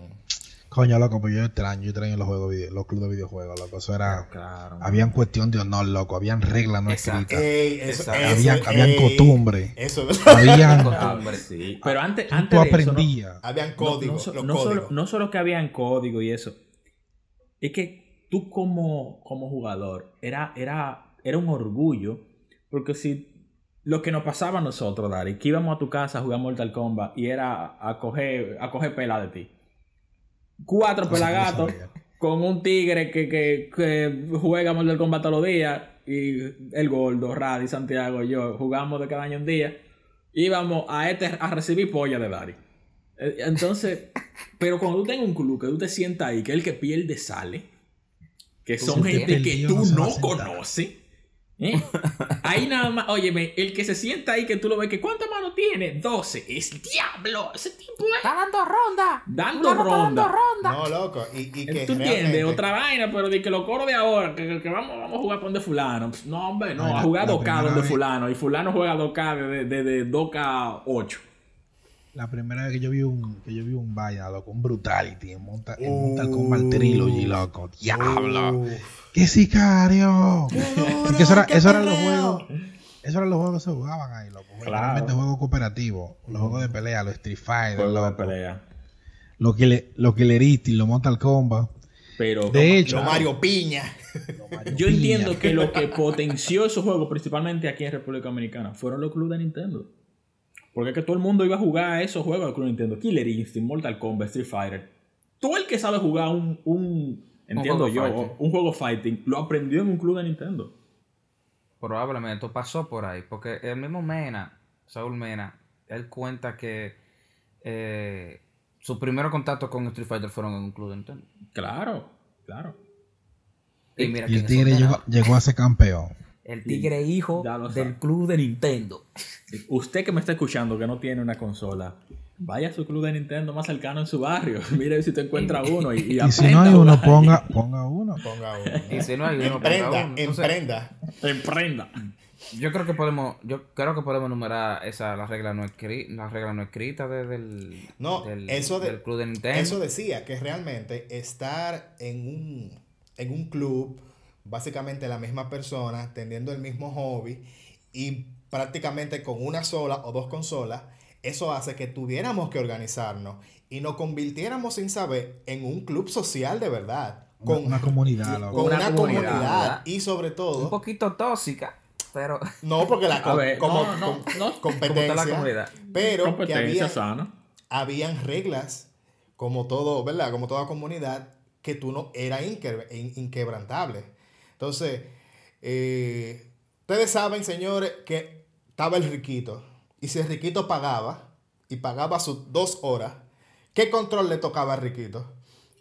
Coño, loco, pues yo extraño, yo extraño los juegos, video- los clubes de videojuegos, loco. Eso era. Claro. Habían cuestión de honor, loco. Habían reglas no Exacto. escritas. Ey, eso, Exacto. eso, Habían, habían ey, costumbre. Eso es Habían. Ah, Hombre. sí. Pero antes, Tú antes de eso, ¿no? aprendías. Habían No- códigos. no, so- los no no solo que habían código y eso. Es que tú como, como jugador era, era, era un orgullo. Porque si lo que nos pasaba a nosotros, Dari, que íbamos a tu casa a jugar Mortal Kombat y era a coger, a coger pela de ti. Cuatro pelagatos con un tigre que, que, que juega Mortal Kombat todos los días. Y el gordo, Radi, Santiago y yo jugamos de cada año un día. Íbamos a este a recibir polla de Dari. Eh, Entonces, pero cuando tú tengas un club que tú te sientas ahí, que el que pierde sale, que Tú son gente que tú no no conoces. ¿Eh? Ahí nada más, óyeme, el que se sienta ahí que tú lo ves, que ¿cuántas manos tiene? 12. Es diablo, ese tipo es Está dando ronda. dando está dando ronda. ronda. No, loco. Y, y que ¿Tú entiendes? Otra vaina, pero de que los coros de ahora, que, que vamos, vamos a jugar con de fulano. No, hombre, no, Ay, a la- jugar la 2K primera donde vez- fulano. Y fulano juega 2K de, de, de 2K 8. La primera vez que yo vi un, que yo vi un vaina, loco, un brutality en Monta- en. Mortal Kombat Trilogy, loco. Diablo. ¡Qué sicario! Porque eso, era, ¡Qué eso eran los juegos. Esos eran los juegos que se jugaban ahí, loco. Claro. Realmente juegos cooperativos. Los juegos de pelea, los Street Fighter, Juego de pelea. Los que le, los que le los Mortal Kombat. Pero De hecho, Lo Mario Piña. yo entiendo que lo que potenció esos juegos, principalmente aquí en República Dominicana, fueron los clubes de Nintendo. Porque es que todo el mundo iba a jugar a esos juegos de Club Nintendo. Killer Instinct, Mortal Kombat, Street Fighter. Todo el que sabe jugar un, un entiendo juego yo, fighting. un juego fighting, lo aprendió en un club de Nintendo. Probablemente pasó por ahí, porque el mismo Mena, Saúl Mena, él cuenta que eh, sus primeros contactos con Street Fighter fueron en un club de Nintendo. Claro, claro. Y mira y el tigre llegó a ser campeón. El tigre hijo del sabe. club de Nintendo. Usted que me está escuchando que no tiene una consola, vaya a su club de Nintendo más cercano en su barrio. Mire si te encuentra uno y, y Y si no hay uno, ponga, ponga uno. Ponga uno. Y si no hay uno, ponga Emprenda, uno. Entonces, emprenda. Emprenda. Yo creo que podemos, yo creo que podemos enumerar esa la regla no escrita, la regla no escrita de- del, No, del, eso de- del club de Nintendo. Eso decía que realmente estar en un, en un club, básicamente la misma persona, teniendo el mismo hobby y prácticamente con una sola o dos consolas, eso hace que tuviéramos que organizarnos y nos convirtiéramos sin saber en un club social de verdad. Con, una comunidad, loco. con Una una, comunidad, y sobre un todo, poquito tóxica, pero no porque la co- ver, como, no, no, com- no. como está la competencia, comunidad. pero que Competencia había, sana. habían reglas, como todo, ¿verdad? Como toda comunidad, que tú no era inque- in- inquebrantable. Entonces, eh, ustedes saben, señores, que estaba el riquito. Y si el riquito pagaba, y pagaba sus dos horas, ¿qué control le tocaba al riquito?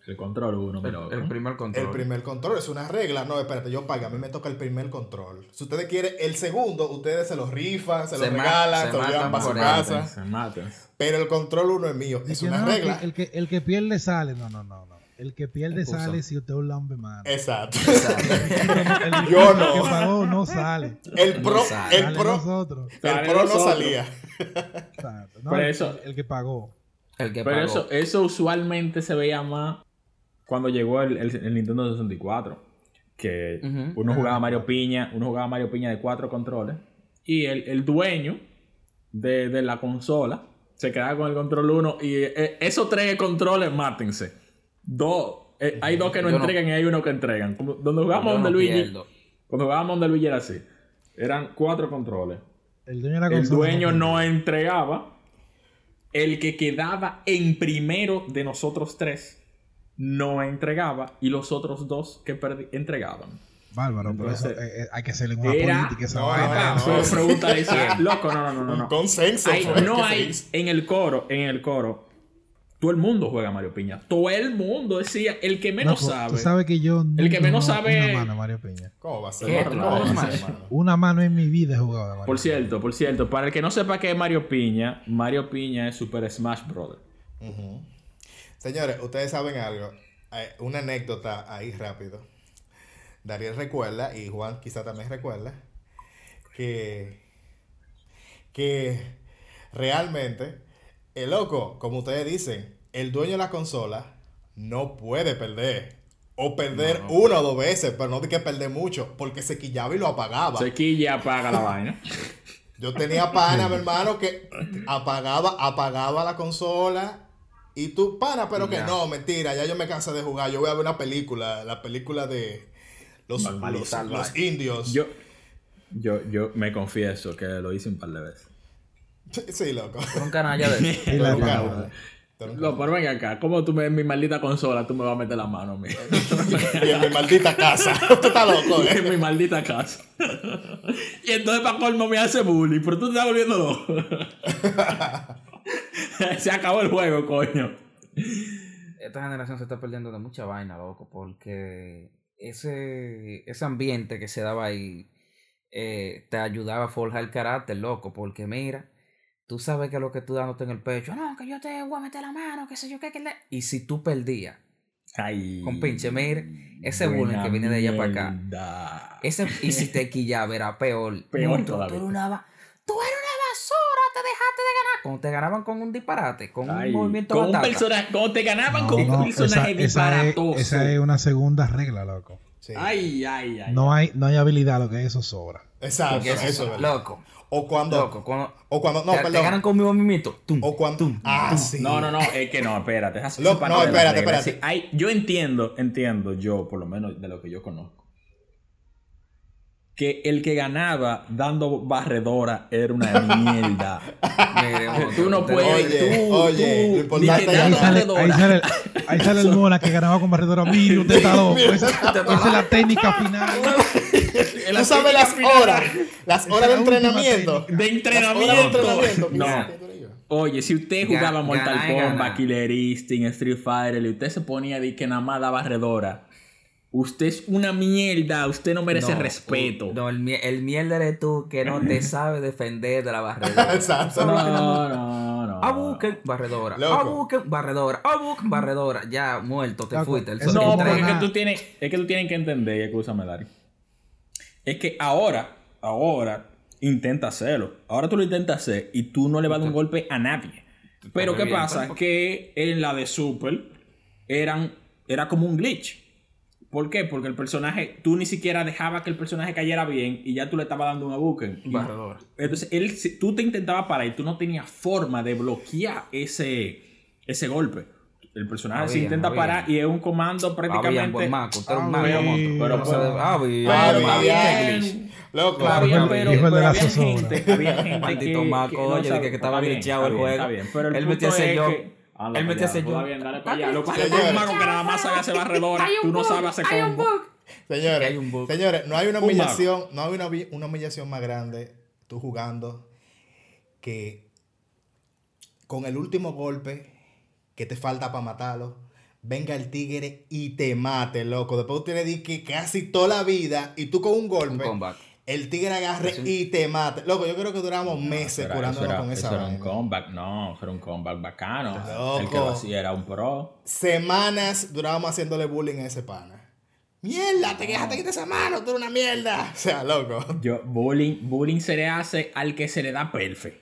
El control uno, mi el, el primer control. El primer control es una regla. No, espérate, yo pago, a mí me toca el primer control. Si ustedes quieren el segundo, ustedes se lo rifan, se, Se lo regalan, se se lo llevan matan para su casa. Se maten. Pero el control uno es mío. Es Que una no, regla. El que, el que pierde sale. No, no, no. no. El que pierde sale si usted es un lambe mano. Exacto. El, Yo el no. que pagó no sale. El pro, sale. el pro, nosotros. el pro no salía. Exacto. No, Por el- eso- el, el que pagó. El que Pero pagó. eso, eso usualmente se veía más cuando llegó el, el- el Nintendo 64. Que Ujú. uno jugaba Mario Piña, uno jugaba Mario Piña de cuatro controles. Y el, el dueño de, de la consola se quedaba con el control 1. Y eh, esos tres controles, mátense. Dos. eh, hay dos que no Yo no- entregan y hay uno que entregan. Como donde jugábamos donde no Luigi. pierdo. Cuando jugábamos donde Luigi era así. Eran cuatro controles. El dueño de El dueño no entregaba. El que quedaba en primero de nosotros tres no entregaba. Y los otros dos que entregaban. Bárbaro, pero eso, Entonces, eh, eh, hay que hacerle una era- política esa No, vaina. no, no. Si es loco. No, no, no, no. Un no. consenso. Hay- no hay en el coro, en el coro. Todo el mundo juega Mario Piña. Todo el mundo decía, el que menos sabe. Tú sabes que yo El que menos he sabe- Una mano, Mario Piña. ¿Cómo va a ser? No, ¿Tú no, no va a Smash? mano. Una mano en mi vida he jugado de Mario Por Piña. cierto, por cierto, para el que no sepa qué es Mario Piña, Mario Piña es Super Smash Bros. Ujú. Señores, ustedes saben algo. Eh, una anécdota ahí rápido. Dariel recuerda, y Juan quizá también recuerda, que, que realmente, el loco, como ustedes dicen, el dueño de la consola no puede perder. O perder una o dos veces, pero no de que perder mucho, porque se quillaba y lo apagaba. Se quilla apaga la vaina. Yo tenía pana, mi hermano, que apagaba, apagaba la consola. Y tú, pana, pero que no, mentira, ya yo me cansé de jugar. Yo voy a ver una película, la película de los, los, indios. Yo, yo, yo me confieso que lo hice un par de veces. Sí, loco. Por un canalla de Sí, la Tú eres un No, pero acá, ¿cómo tú me, en mi maldita consola tú me vas a meter la mano a mí? cabrón. Y en mi maldita casa. Tú estás loco, en ¿eh? mi maldita casa. y entonces para colmo me hace bullying, pero tú te estás volviendo loco. Se acabó el juego, coño. Esta generación se está perdiendo de mucha vaina, loco, porque ese, ese ambiente que se daba ahí eh, te ayudaba a forjar el carácter, loco, porque mira, tú sabes que lo que tú dándote en el pecho, no, que yo te voy a meter la mano, qué sé yo, qué, que le... Y si tú perdías, Ay. Con pinche, mire, ese bullying que viene de allá para acá. ese, y si te quillaba era peor. Peor No, tú- todavía. Tú, eres una, tú eres una basura, te dejaste de ganar. Cuando te ganaban con un disparate, con un movimiento con un como te ganaban No, con un personaje esa, esa es, disparatoso. esa es una segunda regla, loco. Sí. Ay, ay, ay. No hay, no hay habilidad, lo que eso sobra. Exacto, eso, eso, es verdad. loco. O cuando. Loco, cuando. O cuando. No, te, te ganan conmigo mimito. Tum, O cuando. tum, ah, tum. sí. No, no, no, es que no, espérate. Lo- esa parte no, espérate, espérate. Sí, hay- yo entiendo, entiendo, yo, por lo menos de lo que yo conozco, que el que ganaba dando barredora era una mierda. Tú no puedes, Oye, tú, oye, lo tú, importante que es Ahí sale, ahí barredora. sale, ahí sale el Mola que ganaba con barredora. Mire, usted está loco. Esa, esa es la técnica final. Tú sabes las horas. Las horas de entrenamiento. De entrenamiento. No. Oye, si usted Ga- jugaba Mortal Kombat. Killer Instinct, Street Fighter, y usted se ponía de que nada más da barredora, usted es una mierda, usted no merece No, respeto. No, el, el mierda eres tú que no te sabe defender de la barredora. Exacto. No, no, no. Ah, busquen barredora. Loco. Ah, busquen barredora. Ah, busquen barredora. Ya muerto, te Loco, fuiste. El No, porque es que tú tienes, es que tú tienes que entender, y escúchame, Dari. Es que ahora, ahora, intenta hacerlo. Ahora tú lo intentas hacer y tú no le vas a dar un golpe a nadie. Pero ¿qué pasa? Que en la de Super eran, era como un glitch. ¿Por qué? Porque el personaje, tú ni siquiera dejabas que el personaje cayera bien y ya tú le estabas dando un abuken. Y- Barredora. Entonces, él, tú te intentabas parar y tú no tenías forma de bloquear ese, ese golpe. El personaje se intenta parar y es un comando Ah, bien, prácticamente. Usted un Ah. Pero Ah. Pero Ah, bien. Loco. Pero, pero había gente, había gente Maldito que, maco, que no oye, de sabe- que estaba glitcheado el juego. está bien, pero el Él metía ese es yo. Él metía ese yo. Lo es Señores. un mago que nada más sabe hacer barredora, Hay tú un no bug, sabes hacer hay un combo. bug. Señores, no hay una humillación, no hay una humillación más grande tú jugando que con el último golpe que te falta para matarlo, venga el tigre y te mate, loco. Después tú tienes que casi toda la vida y tú con un Un golpe, combat. el tigre agarre Eso- y te mate. Loco, yo creo que duramos meses curándonos era- con esa eso era un comeback, no, era un comeback bacano. Loco. El que lo hacía era un pro. Semanas durábamos haciéndole bullying a ese pana. Mierda, te quedaste quita esa mano, tú eres una mierda. O sea, loco. Yo, bullying, bullying se le hace al que se le da perfect.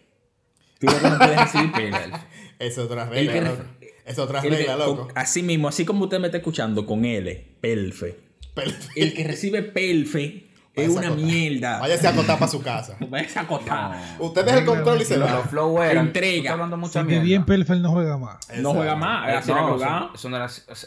Tú lo que no puedes recibir perfect. Es otra El regla, que- loco. Es otra El que- regla, loco. con- así mismo, así como usted me está escuchando con L, pelfe. Perfecto. El que recibe pelfe es una acotar. mierda. Váyase a acotar para su casa. Váyase a acotar. Usted deja el control y se Los va. flow eran. Entrega. hablando mucha Porque mierda. bien Pelfer no juega más. No juega más. Eh, era no, era-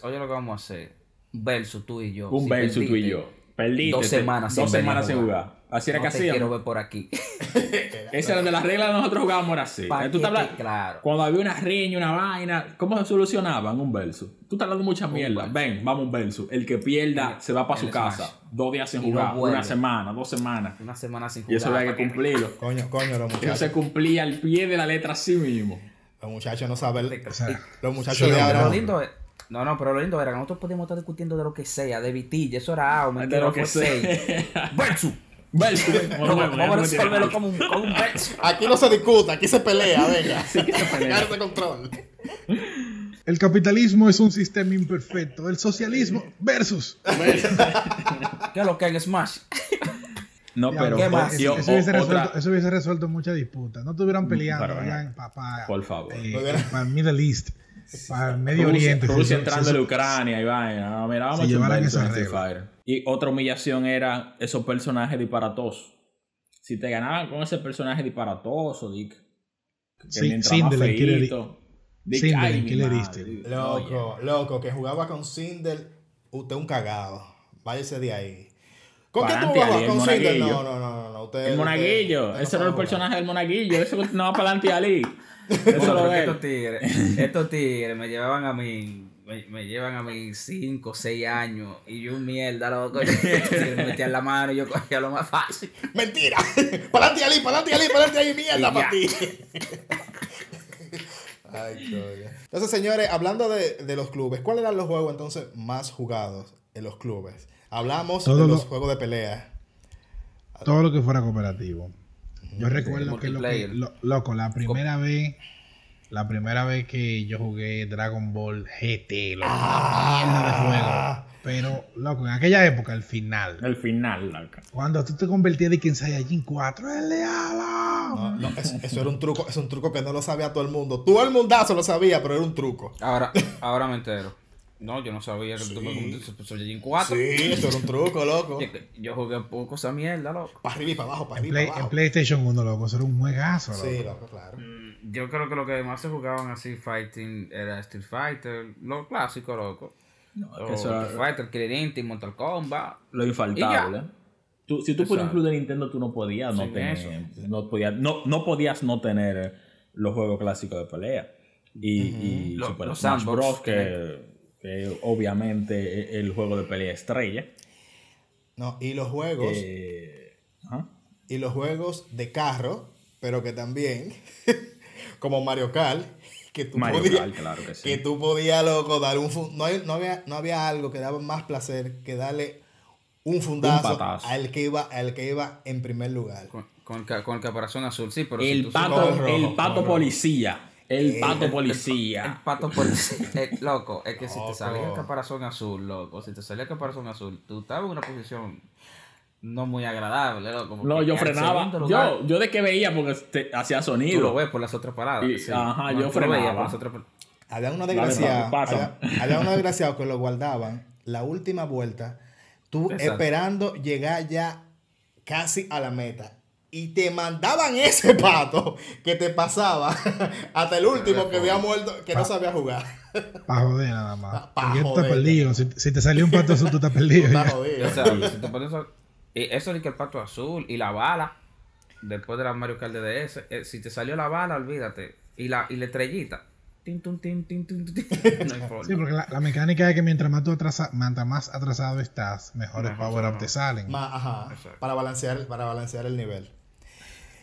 oye lo que vamos a hacer. Versus tú y yo. Un Si versus tú y yo. Perdiste. Dos semanas Dos sin venir semanas sin jugar. Así era no que te quiero hacíamos. ver por aquí. Esa era de las reglas de nosotros jugábamos era así. Tú te claro. Cuando había una riña, una vaina, ¿cómo se solucionaban un verso? Tú estás hablando mucha mierda. Ven, vamos un verso. El que pierda se va para el su casa. Smash. Dos días sin Y jugar. Una semana, dos semanas. Una semana sin jugar. Y eso había que cumplirlo. Coño, coño, los Eso muchachos. se cumplía al pie de la letra así mismo. Los muchachos no saben. O sea, Los muchachos Sí, de ahora. lo lindo es- No, no, pero lo lindo era que nosotros podíamos estar discutiendo de lo que sea, de vitilla, eso era A, De lo que sea. Versus. Verso. Vamos, vamos a resolverlo como un, como un versus. Aquí no se discuta, aquí se pelea, venga. Sí que se pelea. Control. el capitalismo es un sistema imperfecto. El socialismo versus. ¿Qué es lo que hay en Smash? No, pero ¿qué más? yo- eso, hubiese resuelto, eso hubiese resuelto muchas disputas. No estuvieran peleando pero, allá en papá. Por favor. para el Middle East, para el Medio Rusia, Oriente. Rusia si- entrando en Ucrania y vaina. No, mira, vamos Se a echar. Y otra humillación era esos personajes disparatosos. Si te ganaban con ese personaje disparatoso, Dick. Que Sí, mientras más feíto, Dick, Sindel ay, Killer madre, Instinct. Loco, loco, que jugaba con Sindel. Usted un cagado. Váyase de ahí. ¿Con qué tú jugabas? ¿Con Sindel? No, no, no, no. Usted, El monaguillo. usted- usted no ese era el jugar. personaje del monaguillo. Ese no va para adelante Ali. Eso lo estos tigres, estos tigres me llevaban a mí, me, me llevan a mí 5, 6 años y yo mierda, loco. Yo me metía en la mano y yo cogía lo más fácil. Mentira. Pa'lante Ali, pa'lante Ali, pa'lante Ali, mierda Y para ti. Ay, coño. Entonces, señores, hablando de, de los clubes, ¿cuáles eran los juegos entonces más jugados en los clubes? Hablamos Todo de lo- los juegos de pelea. Todo lo que fuera cooperativo. Yo recuerdo que, lo que lo- loco, la primera vez, la primera vez que yo jugué Dragon Ball GT, loco, Ah. mierda de juego. Pero, loco, en aquella época, el final, El final, loca. cuando tú te convertías de que en Saiyajin 4, el diablo. No, no, es- eso era un truco, es un truco que no lo sabía todo el mundo. Todo el mundazo lo sabía, pero era un truco. Ahora, ahora me entero. No, yo no sabía que tú me Sí. contaste Super Saiyajin 4. Sí, eso era un truco, loco. Yo, jugué poco esa mierda, loco. Para arriba y para abajo, para En, arriba Play- y para en abajo. PlayStation 1, loco, eso era un juegazo, loco. Sí, loco, claro. Mm, Yo creo que lo que más se jugaban así fighting era Street Fighter, lo clásico, loco. No, es O que eso Street era Fighter, Killer Instinct, Mortal Kombat. lo infaltable. ya. Tú, si tú por Exacto. ejemplo de Nintendo, tú no podías no Sin tener, eso. no, podías, no, no podías no tener eh, los juegos clásicos de pelea. Y, y Lo- Super los Smash sandbox. Bros. Que, que obviamente es el juego de pelea estrella. No, y los juegos, Eh, y los juegos de carro, pero que también, como Mario Kart, que tú Mario podías, Kart, claro que sí. que tú podías, loco, dar un no, hay- no había, no había algo que daba más placer que darle un fundazo al que iba, al que iba en primer lugar. Con, con con el caparazón azul, sí, pero si El tú pato, rojo, el pato rojo. policía. El Eh, pato El policía. pato policía. Eh, loco, es que si te salía el caparazón azul, loco, si te salía el caparazón azul, tú estabas en una posición no muy agradable, loco. No, yo frenaba. lugar, Yo, yo de que veía porque te- hacía Tú lo sonido. ves por las otras paradas. Y- sí. ajá, No, yo frenaba. por las otras par- Había unos desgraciados, había, había unos desgraciados que lo guardaban la última vuelta, tú Exacto. esperando llegar ya casi a la meta. Y te mandaban ese pato que te pasaba hasta el último que había muerto, que no sabía jugar. Para joder nada más. Pa- tú estás joder. perdido. Si, si te salió un pato azul, tú estás perdido. Está ya. jodido. O sea, si te pones y eso es que el pato azul y la bala, después de la Mario Kart de DS, eh, si te salió la bala, olvídate. Y la, y la estrellita. Tin, tin, tin, tun, tin, tin. No hay forma. Sí, porque la, la mecánica es que mientras más, tú atrasa, mientras más atrasado estás, mejores Mejor power-up te salen. Ma- ajá, para balancear, para balancear el nivel.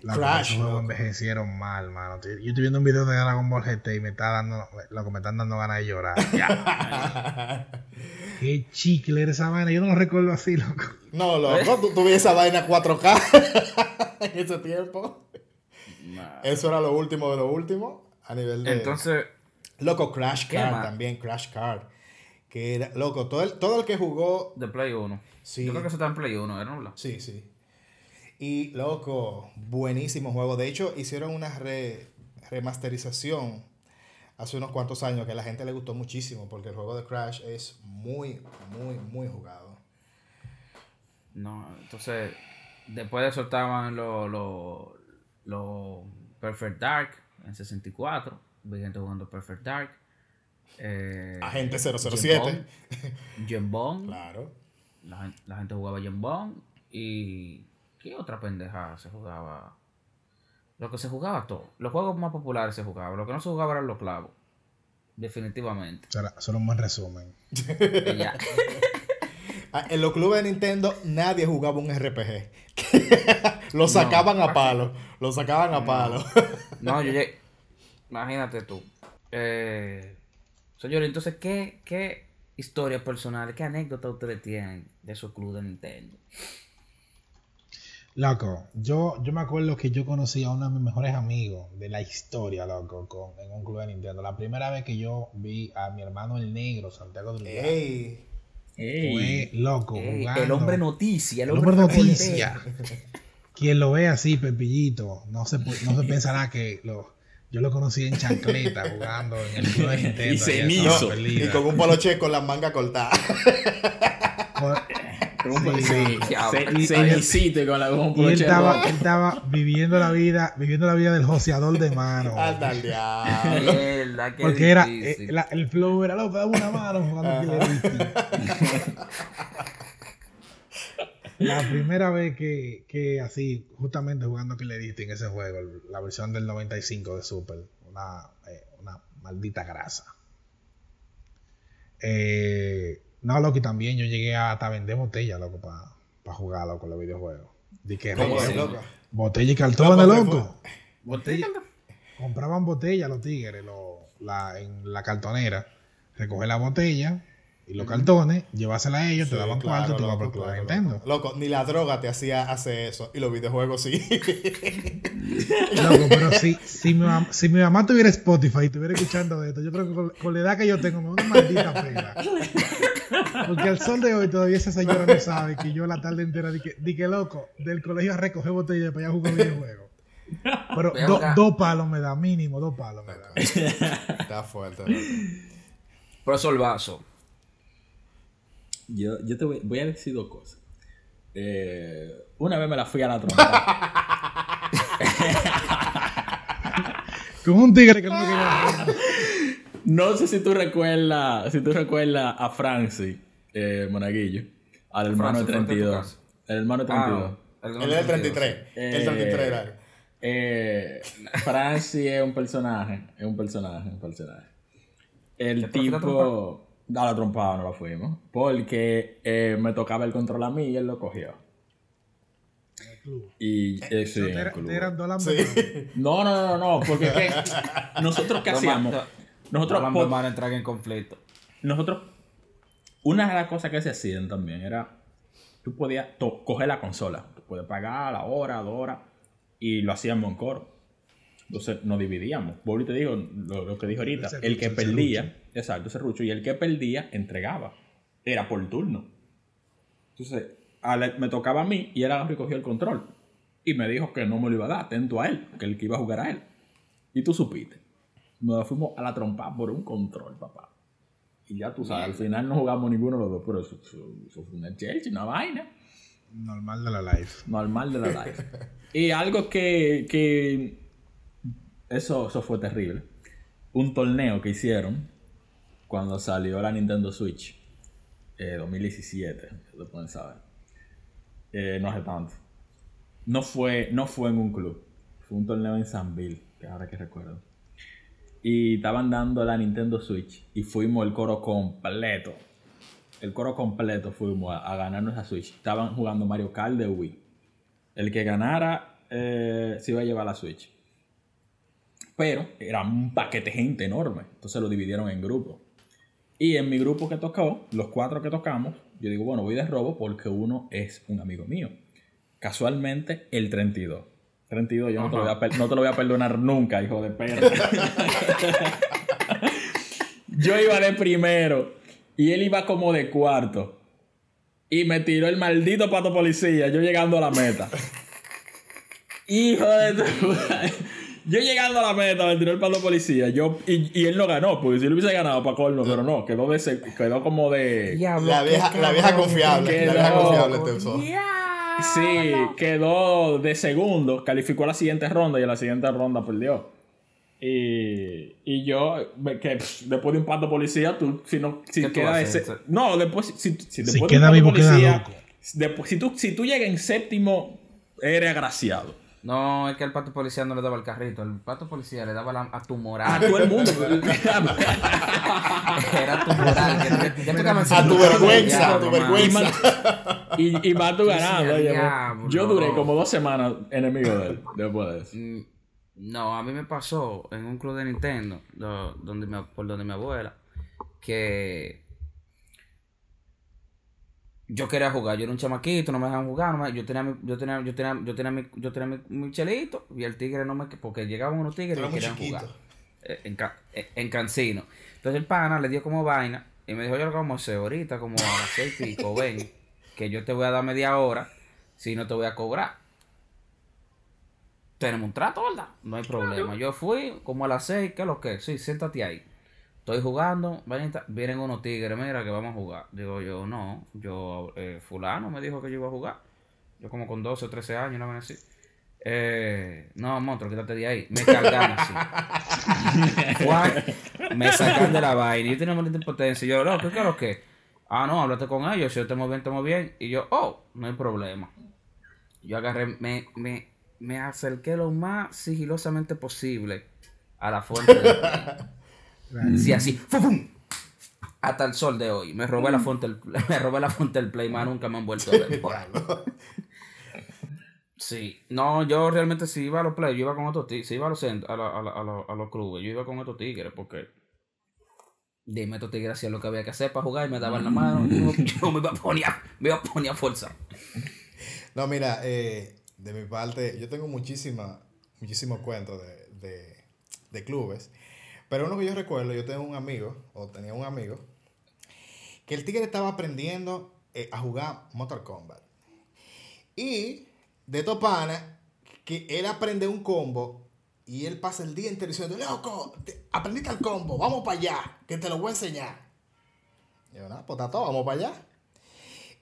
La Crash, loco. envejecieron mal, mano. Yo estoy viendo un video de Dragon Ball GT y me está dando, lo que me están dando ganas de llorar. Qué chicle era esa vaina. Yo no lo recuerdo así, loco. No, loco, tú tuve esa vaina 4K en ese tiempo. Nah. Eso era lo último de lo último a nivel de... Entonces, Loco, Crash ¿Qué Card también, Crash Card. Que era, loco, todo el, todo el que jugó. de Play 1. Sí. Yo creo que eso está en Play 1, ¿era? ¿no? Sí, sí. Y, loco, buenísimo juego. De hecho, hicieron una re- remasterización hace unos cuantos años que a la gente le gustó muchísimo porque el juego de Crash es muy, muy, muy jugado. No, entonces, después de eso estaban los los los Perfect Dark en 64. Vi gente jugando Perfect Dark. Eh, Agente 007. Gen Bond. Claro. La, gen- la gente jugaba Gen Bond. Y. ¿Qué otra pendeja se jugaba? Lo que se jugaba todo. Los juegos más populares se jugaban. Lo que no se jugaba eran los clavos. Definitivamente. Eso era, eso era un buen resumen. Y ya. Ah, En los clubes de Nintendo nadie jugaba un RPG. lo sacaban a palo. Lo sacaban a palo. No, yo llegué. Imagínate tú. Eh, señor, entonces, ¿qué, ¿qué historia personal, qué anécdota ustedes tienen de su club de Nintendo? Loco, yo, yo me acuerdo que yo conocí a uno de mis mejores amigos de la historia, loco, con, en un club de Nintendo. La primera vez que yo vi a mi hermano el negro, Santiago del Ey. fue loco, Ey, jugando. el hombre noticia, el El hombre, noticia. Quien lo ve así, Pepillito, no se, no se pensará que lo, yo lo conocí en chancleta jugando en el club de Nintendo. Y. Santa Y Felida. con un poloche con las mangas cortadas. Sí, con la con un Y él estaba, él estaba viviendo la vida, viviendo la vida del joseador de mano. Anda al diablo. Mierda, qué Porque era, eh, la- el flow era loco, dame una mano jugando. La primera vez que, que así, justamente jugando Killer Instinct, ese juego, la versión del 95 de Super, una, eh, una maldita grasa. Eh, no, loco, y también yo llegué a hasta vender botella, loco, para jugar, loco, los videojuegos. Di que ¿Cómo es, loco? Botella y cartones, Loco, loco. Botella, Compraban botellas los tigres lo- la- en la cartonera. Recoger la botella y los cartones, llevársela a ellos, te Sí, daban claro, cuarto y te iban por claro, Nintendo. loco. Loco, ni la droga te hacía hacer eso. Y los videojuegos sí. Loco, pero si, si, mi mamá, si mi mamá tuviera Spotify y estuviera escuchando esto, yo creo que con, con la edad que yo tengo, me da una maldita pena. Porque al sol de hoy todavía esa señora no sabe que yo la tarde entera di que, di que loco, del colegio a recoger botellas para allá a jugar videojuegos. Pero a do- dos palos me da, mínimo, dos palos me da. Está fuerte, loco. Profesor Vaso, Yo, yo te voy, voy a decir dos cosas. Eh, una vez me la fui a la trompa. Con un tigre que no no sé si tú recuerdas, si tú recuerdas a Francis eh, Monaguillo, al hermano de Francis, ¿fue de tu 32. casa? El hermano de 32. Ah, el 33. Eh, el 33 era. Eh, Francis es un personaje, es un personaje, un personaje. El ¿Ya te fuiste a tipo... A la trompada no lo fuimos. Porque eh, me tocaba el control a mí y él lo cogió. Y eh, sí, el Era- club. Eran dos lambetones. Sí. No, no, no, no, porque ¿qué? nosotros qué hacíamos? Nosotros, No, po- no van a entrar en conflicto. nosotros, una de las cosas que se hacían también era, tú podías to- coger la consola, tú puedes pagar la hora, dos horas, y lo hacíamos en coro. Entonces nos dividíamos. Vuelvo y te digo lo, lo que dije ahorita. El El que perdía, exacto, ese rucho, y el que perdía entregaba. Era por turno. Entonces, me tocaba a mí y él agarró y cogió el control. Y me dijo que no me lo iba a dar, atento a él, que el que iba a jugar a él. Y tú supiste. Nos fuimos a la trompa por un control, papá. Y ya tú sabes, al final no jugamos ninguno de los dos, pero eso, eso- fue una una vaina Normal de la life. normal de la life. y algo que, que eso, eso fue terrible. Un torneo que hicieron cuando salió la Nintendo Switch, eh, 2017, lo pueden saber. Eh, no hace tanto. No fue, no fue en un club, fue un torneo en Sanville, que ahora que recuerdo. Y estaban dando la Nintendo Switch y fuimos el coro completo. El coro completo fuimos a, a ganarnos esa Switch. Estaban jugando Mario Kart de Wii. El que ganara eh, se iba a llevar la Switch. Pero era un paquete de gente enorme. Entonces lo dividieron en grupos. Y en mi grupo que tocó, los cuatro que tocamos, yo digo, bueno, voy de robo porque uno es un amigo mío. Casualmente, el 32. 32, yo no te, lo voy a, per- no te lo voy a perdonar nunca, hijo de perra. yo iba de primero y él iba como de cuarto. Y me tiró el maldito pato policía, yo llegando a la meta. Hijo de tu... Yo llegando a la meta, me tiró el pato policía. Yo, y, y él no ganó, porque si él hubiese ganado para colmo, pero no, quedó, de, quedó como de... La vieja, la vieja confiable. qué La vieja confiable te usó. Sí, quedó de segundo, calificó a la siguiente ronda y en la siguiente ronda perdió. Y, y yo, que pff, después de un pato policía, tú, si no, si ¿Qué tú queda ese- No, después, si, si, si después de un queda pato vivo, queda policía, loco. después, si, tú, si tú llegas en séptimo, eres agraciado. No, es que el pato policía no le daba el carrito. El pato policía le daba la- a tu A moral. todo el mundo. Era tu moral. que ya- A tu en- vergüenza, a tu vergüenza. y, y ganando. Sí, oye, diablo. yo duré como dos semanas enemigo de él después de eso. Mm, No, a mí me pasó en un club de Nintendo, do- donde mi- por donde mi abuela, que yo quería jugar, yo era un chamaquito, no me dejaban jugar, no me- yo tenía mi, yo tenía, yo tenía, yo tenía mi, yo tenía mi, mi chelito y el tigre no me, porque llegaban unos tigres y querían chiquito. jugar eh, en, eh, en Cancino. Entonces el pana le dio como vaina y me dijo, yo lo que vamos a hacer ahorita, como a las seis y pico, ven, que yo te voy a dar media hora, si no te voy a cobrar. Tenemos un trato, ¿verdad? No hay problema. Yo fui como a las seis, ¿qué es lo que? Sí, siéntate ahí. Estoy jugando, vienen unos tigres, mira que vamos a jugar. Digo yo, no, yo, eh, fulano me dijo que yo iba a jugar. Yo como con 12 o 13 años, no ven así. Eh, no, monstruo, quítate de ahí. Me cargan así. Me sacan de la vaina. Yo tenía maldita impotencia. Y yo, loco, ¿qué es lo que? Ah, no, háblate con ellos. Si yo estamos bien, estamos bien. Y yo, oh, no hay problema. Yo agarré, me, me, me acerqué lo más sigilosamente posible a la fuente del Sí, así, ¡fum! Hasta el sol de hoy. Me robé la fuente del, me robé la fuente del play, más nunca me han vuelto a ver. Sí, no, yo realmente si iba a los play, yo iba con otros tigres, si iba a los, a, la- a, la- a los- a los clubes, yo iba con otros tigres, porque dime, estos tigres hacían lo que había que hacer para jugar y me daban la mano, yo, yo me iba a poner, me iba a poner a fuerza. No, mira, eh, de mi parte, yo tengo muchísima, muchísimos cuentos de, de, de clubes. Pero uno que yo recuerdo, yo tengo un amigo, o tenía un amigo, que el tigre estaba aprendiendo eh, a jugar Mortal Kombat. Y de Topana, que él aprende un combo y él pasa el día entero diciendo, loco, te- aprendiste el combo, vamos para allá, que te lo voy a enseñar. Y yo, nada, pues está todo, vamos para allá.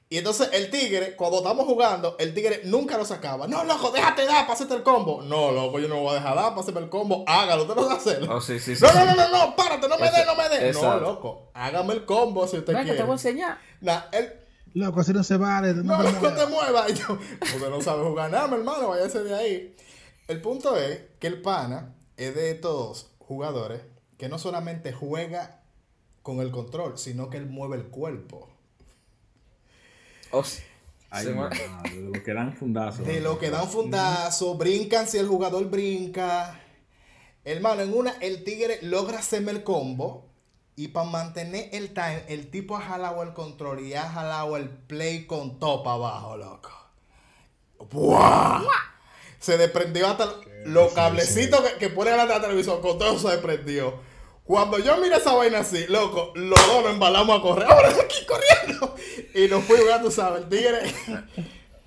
Y entonces el tigre, cuando estamos jugando, el tigre nunca lo sacaba. No, loco, déjate dar, pásate el combo. No, loco, yo no voy a dejar dar, pásame el combo. Hágalo, usted no va a hacerlo. Oh, sí, sí, sí. No, no, no, no, no, párate, no me dé, no me dé. No, loco, hágame el combo si usted Venga, quiere. te voy a enseñar. Nah, él, Loco, así no se vale. No, no, te muevas. te muevas. Y yo, usted no sabe jugar nada, mi hermano, váyase de ahí. El punto es que el pana es de estos jugadores que no solamente juega con el control, sino que él mueve el cuerpo. Oh, sí. Ay, de lo que dan fundazos. De lo que dan fundazo, brincan si el jugador brinca. Hermano, en una, el tigre logra hacerme el combo. Y para mantener el time, el tipo ha jalado el control y ha jalado el play con top abajo, loco. ¡Buah! Se desprendió hasta los cablecitos que, que pone la televisión, con todo se desprendió. Cuando yo miré esa vaina así, loco, los dos nos embalamos a correr. ¡Ahora aquí corriendo! Y nos fui jugando, ¿sabes? El tigre.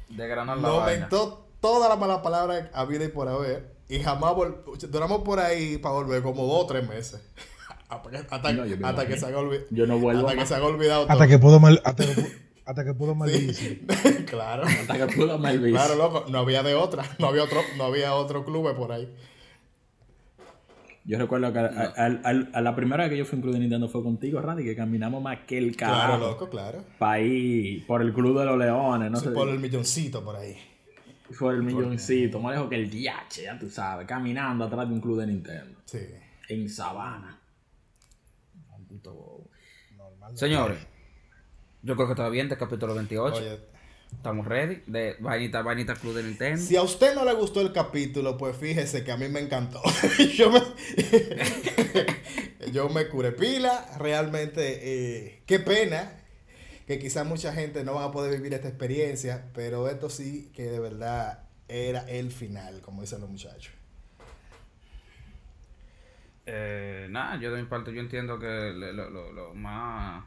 De granar la Nos vaina. inventó todas las malas palabras habidas y por haber. Y jamás vol- duramos por ahí para volver como dos o tres meses. hasta que, hasta, No, hasta que se haga olvidado. Yo no vuelvo Hasta que se haga olvidado todo. Hasta que pudo mal, hasta que, hasta que pudo maldice. claro. Hasta que pudo Melvis. Claro, loco. No había de otra. No había otro, no había otro club por ahí. Yo recuerdo que a, a- a- a la primera vez que yo fui a un club de Nintendo fue contigo, Randy, que caminamos más que el Claro, carajo. loco, claro. Para ir por el Club de los Leones, no Sí, sé. por el milloncito por ahí. Por el milloncito, más lejos que el DH, ya tú sabes, caminando atrás de un club de Nintendo. Sí. En Sabana. Señores, yo creo que está bien de capítulo 28. Oye, Estamos ready. De Vainita, Vainita Club de Nintendo. si a usted no le gustó el capítulo, pues fíjese que a mí me encantó. yo, me, yo me curé pila. Realmente, eh, qué pena que quizás mucha gente no va a poder vivir esta experiencia, pero esto sí que de verdad era el final, como dicen los muchachos. Eh, nada, yo de mi parte yo entiendo que lo, lo- lo más...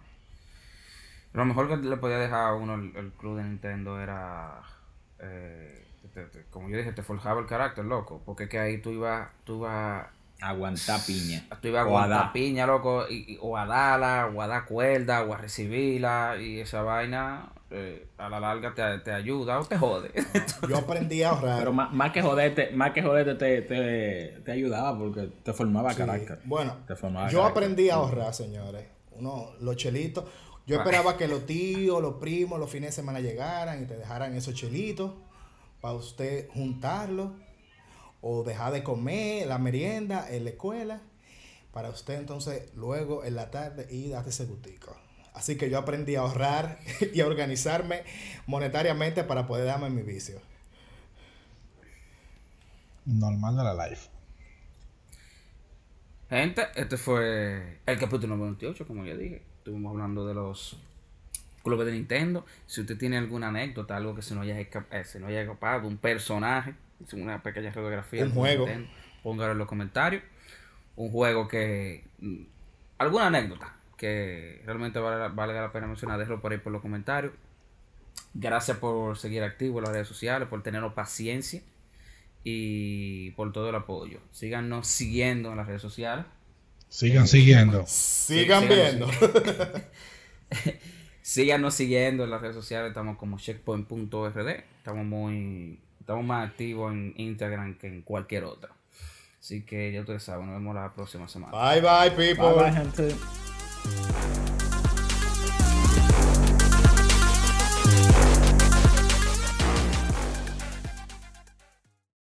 Lo mejor que le podía dejar a uno el, el club de Nintendo era... eh, te- te- como yo dije, te forjaba el carácter, loco. Porque es que ahí tú ibas... Tú ibas Aguantar piña. Tú ibas a aguantar piña, loco, y, y- o a darla, o a dar cuerda, o a recibirla, y esa vaina eh, a la larga te, te ayuda o te jode. Yo aprendí a ahorrar. Pero más, más que joderte, más que joderte te, te, te ayudaba porque te formaba Sí. carácter. Bueno, Te formaba yo carácter. aprendí a ahorrar, señores. Uno, los chelitos. Yo Ah. esperaba que los tíos, los primos, los fines de semana llegaran y te dejaran esos chelitos para usted juntarlos o dejar de comer la merienda en la escuela para usted entonces luego en la tarde ir a darte ese gustico. Así que yo aprendí a ahorrar y a organizarme monetariamente para poder darme mi vicio. Normal de la life. Gente, este fue el capítulo 28, como ya dije. Estuvimos hablando de los clubes de Nintendo. Si usted tiene alguna anécdota, algo que se nos haya, esca- eh, se nos haya escapado, un personaje, una pequeña radiografía. Un juego. Nintendo, póngalo en los comentarios. Un juego que... mm, Alguna anécdota que realmente valga, valga la pena mencionar, déjalo por ahí por los comentarios. Gracias por seguir activo en las redes sociales, por tenernos paciencia y por todo el apoyo. Síganos siguiendo en las redes sociales. Sigan siguiendo. Sigan viendo. Síganos siguiendo en las redes sociales, estamos como checkpoint.rd. Estamos muy estamos más activos en Instagram que en cualquier otra. Así que ya ustedes saben, nos vemos la próxima semana. Bye bye, people. Bye, bye, gente.